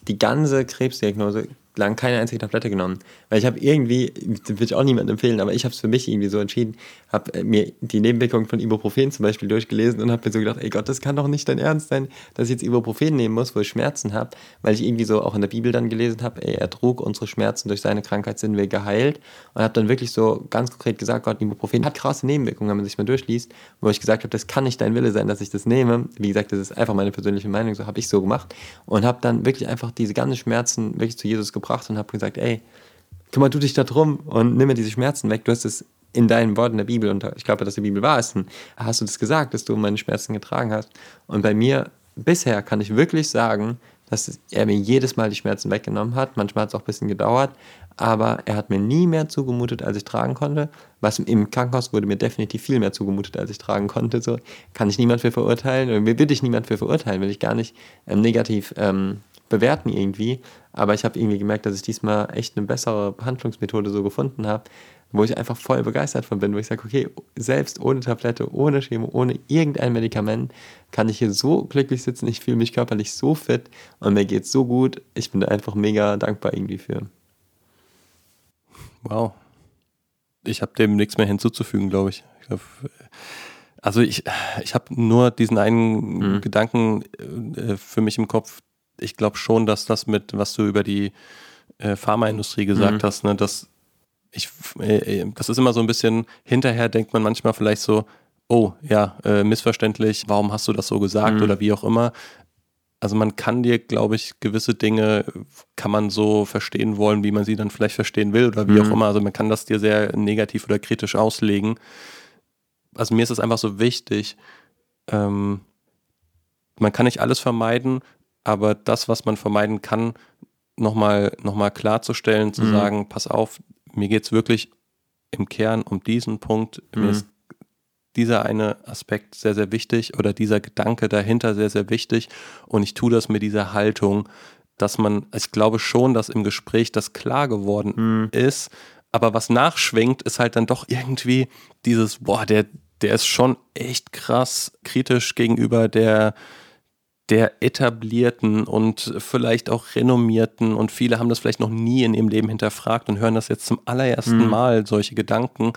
die ganze Krebsdiagnose lang keine einzige Tablette genommen. Weil ich habe irgendwie, würde ich auch niemandem empfehlen, aber ich habe es für mich irgendwie so entschieden, habe äh, mir die Nebenwirkungen von Ibuprofen zum Beispiel durchgelesen und habe mir so gedacht, ey Gott, das kann doch nicht dein Ernst sein, dass ich jetzt Ibuprofen nehmen muss, wo ich Schmerzen habe, weil ich irgendwie so auch in der Bibel dann gelesen habe, ey, er trug unsere Schmerzen, durch seine Krankheit sind wir geheilt. Und habe dann wirklich so ganz konkret gesagt, Gott, Ibuprofen hat krasse Nebenwirkungen, wenn man sich mal durchliest, wo ich gesagt habe, das kann nicht dein Wille sein, dass ich das nehme. Wie gesagt, das ist einfach meine persönliche Meinung, so habe ich so gemacht. Und habe dann wirklich einfach diese ganzen Schmerzen wirklich zu Jesus gebracht und habe gesagt, ey, ey, kümmere du dich da drum und nimm mir diese Schmerzen weg. Du hast es in deinen Worten der Bibel, und ich glaube, dass die Bibel wahr ist, hast du das gesagt, dass du meine Schmerzen getragen hast. Und bei mir bisher kann ich wirklich sagen, dass er mir jedes Mal die Schmerzen weggenommen hat. Manchmal hat es auch ein bisschen gedauert, aber er hat mir nie mehr zugemutet, als ich tragen konnte. Was im Krankenhaus wurde mir definitiv viel mehr zugemutet, als ich tragen konnte. So kann ich niemand für verurteilen, oder will ich niemand für verurteilen, will ich gar nicht ähm, negativ ähm, bewerten irgendwie. Aber ich habe irgendwie gemerkt, dass ich diesmal echt eine bessere Behandlungsmethode so gefunden habe, wo ich einfach voll begeistert von bin, wo ich sage, okay, selbst ohne Tablette, ohne Chemo, ohne irgendein Medikament kann ich hier so glücklich sitzen, ich fühle mich körperlich so fit und mir geht es so gut. Ich bin da einfach mega dankbar irgendwie für. Wow. Ich habe dem nichts mehr hinzuzufügen, glaube ich. ich glaub, also ich, ich habe nur diesen einen mhm. Gedanken äh, für mich im Kopf, ich glaube schon, dass das mit, was du über die äh, Pharmaindustrie gesagt mhm. hast, ne, dass ich, äh, das ist immer so ein bisschen, hinterher denkt man manchmal vielleicht so, oh ja, äh, missverständlich, warum hast du das so gesagt mhm. oder wie auch immer. Also man kann dir, glaube ich, gewisse Dinge kann man so verstehen wollen, wie man sie dann vielleicht verstehen will oder wie mhm. auch immer. Also man kann das dir sehr negativ oder kritisch auslegen. Also mir ist es einfach so wichtig, ähm, man kann nicht alles vermeiden, aber das, was man vermeiden kann, nochmal noch mal klarzustellen, zu mhm. sagen, pass auf, mir geht es wirklich im Kern um diesen Punkt. Mhm. Mir ist dieser eine Aspekt sehr, sehr wichtig oder dieser Gedanke dahinter sehr, sehr wichtig. Und ich tue das mit dieser Haltung, dass man, ich glaube schon, dass im Gespräch das klar geworden mhm. ist. Aber was nachschwingt, ist halt dann doch irgendwie dieses, boah, der, der ist schon echt krass kritisch gegenüber der, der etablierten und vielleicht auch renommierten und viele haben das vielleicht noch nie in ihrem Leben hinterfragt und hören das jetzt zum allerersten mhm. Mal, solche Gedanken.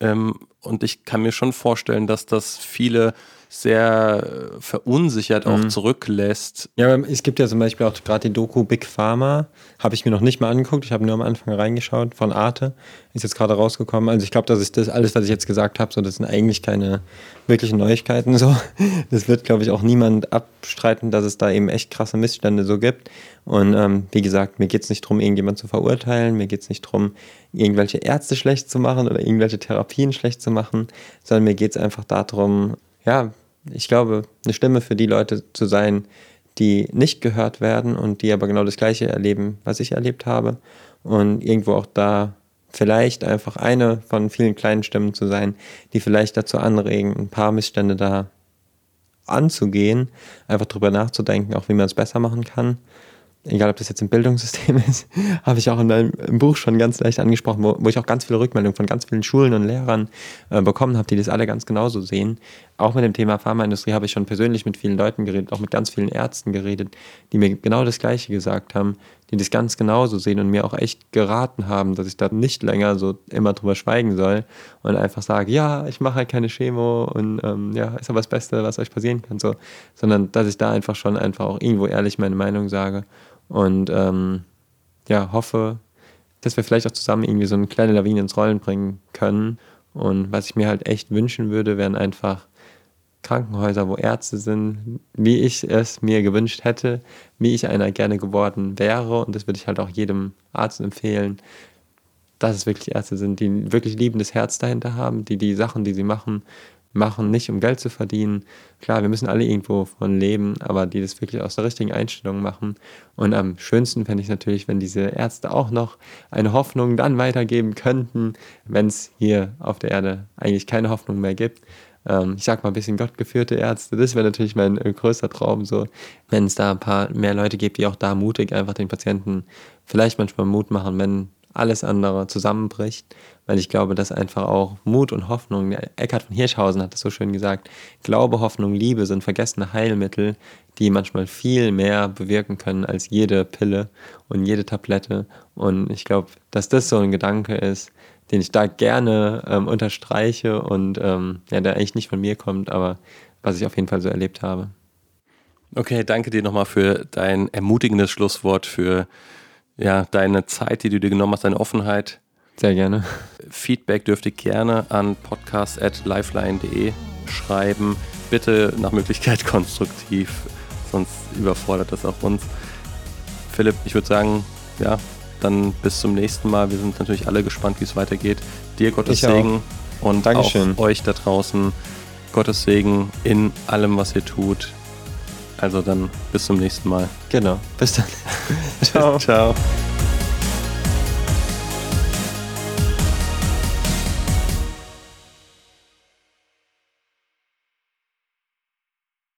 Ähm, und ich kann mir schon vorstellen, dass das viele sehr verunsichert auch mhm. zurücklässt. Ja, es gibt ja zum Beispiel auch gerade die Doku Big Pharma, habe ich mir noch nicht mal angeguckt, ich habe nur am Anfang reingeschaut, von Arte, ist jetzt gerade rausgekommen. Also ich glaube, das ist das alles, was ich jetzt gesagt habe, so das sind eigentlich keine wirklichen Neuigkeiten so. <laughs> Das wird, glaube ich, auch niemand abstreiten, dass es da eben echt krasse Missstände so gibt. Und ähm, wie gesagt, mir geht es nicht darum, irgendjemand zu verurteilen, mir geht es nicht darum, irgendwelche Ärzte schlecht zu machen oder irgendwelche Therapien schlecht zu machen, sondern mir geht es einfach darum, ja, ich glaube, eine Stimme für die Leute zu sein, die nicht gehört werden und die aber genau das Gleiche erleben, was ich erlebt habe. Und irgendwo auch da vielleicht einfach eine von vielen kleinen Stimmen zu sein, die vielleicht dazu anregen, ein paar Missstände da anzugehen, einfach drüber nachzudenken, auch wie man es besser machen kann egal ob das jetzt im Bildungssystem <laughs> ist, habe ich auch in meinem Buch schon ganz leicht angesprochen, wo, wo ich auch ganz viele Rückmeldungen von ganz vielen Schulen und Lehrern äh, bekommen habe, die das alle ganz genauso sehen. Auch mit dem Thema Pharmaindustrie habe ich schon persönlich mit vielen Leuten geredet, auch mit ganz vielen Ärzten geredet, die mir genau das Gleiche gesagt haben, die das ganz genauso sehen und mir auch echt geraten haben, dass ich da nicht länger so immer drüber schweigen soll und einfach sage, ja, ich mache halt keine Chemo und ähm, ja, ist aber das Beste, was euch passieren kann, so, sondern dass ich da einfach schon einfach auch irgendwo ehrlich meine Meinung sage und ähm, ja, hoffe, dass wir vielleicht auch zusammen irgendwie so eine kleine Lawine ins Rollen bringen können. Und was ich mir halt echt wünschen würde, wären einfach Krankenhäuser, wo Ärzte sind, wie ich es mir gewünscht hätte, wie ich einer gerne geworden wäre. Und das würde ich halt auch jedem Arzt empfehlen, dass es wirklich Ärzte sind, die wirklich liebendes Herz dahinter haben, die die Sachen, die sie machen, machen, nicht um Geld zu verdienen. Klar, wir müssen alle irgendwo von leben, aber die das wirklich aus der richtigen Einstellung machen. Und am schönsten fände ich natürlich, wenn diese Ärzte auch noch eine Hoffnung dann weitergeben könnten, wenn es hier auf der Erde eigentlich keine Hoffnung mehr gibt. Ähm, ich sag mal ein bisschen gottgeführte Ärzte, das wäre natürlich mein äh, größter Traum, so, wenn es da ein paar mehr Leute gibt, die auch da mutig einfach den Patienten vielleicht manchmal Mut machen, wenn alles andere zusammenbricht, weil ich glaube, dass einfach auch Mut und Hoffnung, Eckhard von Hirschhausen hat das so schön gesagt, Glaube, Hoffnung, Liebe sind vergessene Heilmittel, die manchmal viel mehr bewirken können als jede Pille und jede Tablette. Und ich glaube, dass das so ein Gedanke ist, den ich da gerne ähm, unterstreiche und ähm, ja, der eigentlich nicht von mir kommt, aber was ich auf jeden Fall so erlebt habe. Okay, danke dir nochmal für dein ermutigendes Schlusswort, für ja, deine Zeit, die du dir genommen hast, deine Offenheit. Sehr gerne. Feedback dürft ihr gerne an podcast.lifeline.de schreiben. Bitte nach Möglichkeit <laughs> konstruktiv, sonst überfordert das auch uns. Philipp, ich würde sagen, ja, dann bis zum nächsten Mal. Wir sind natürlich alle gespannt, wie es weitergeht. Dir Gottes ich Segen auch. und Dankeschön. auch euch da draußen Gottes Segen in allem, was ihr tut. Also dann bis zum nächsten Mal. Genau. Bis dann. <laughs> Ciao. Ciao.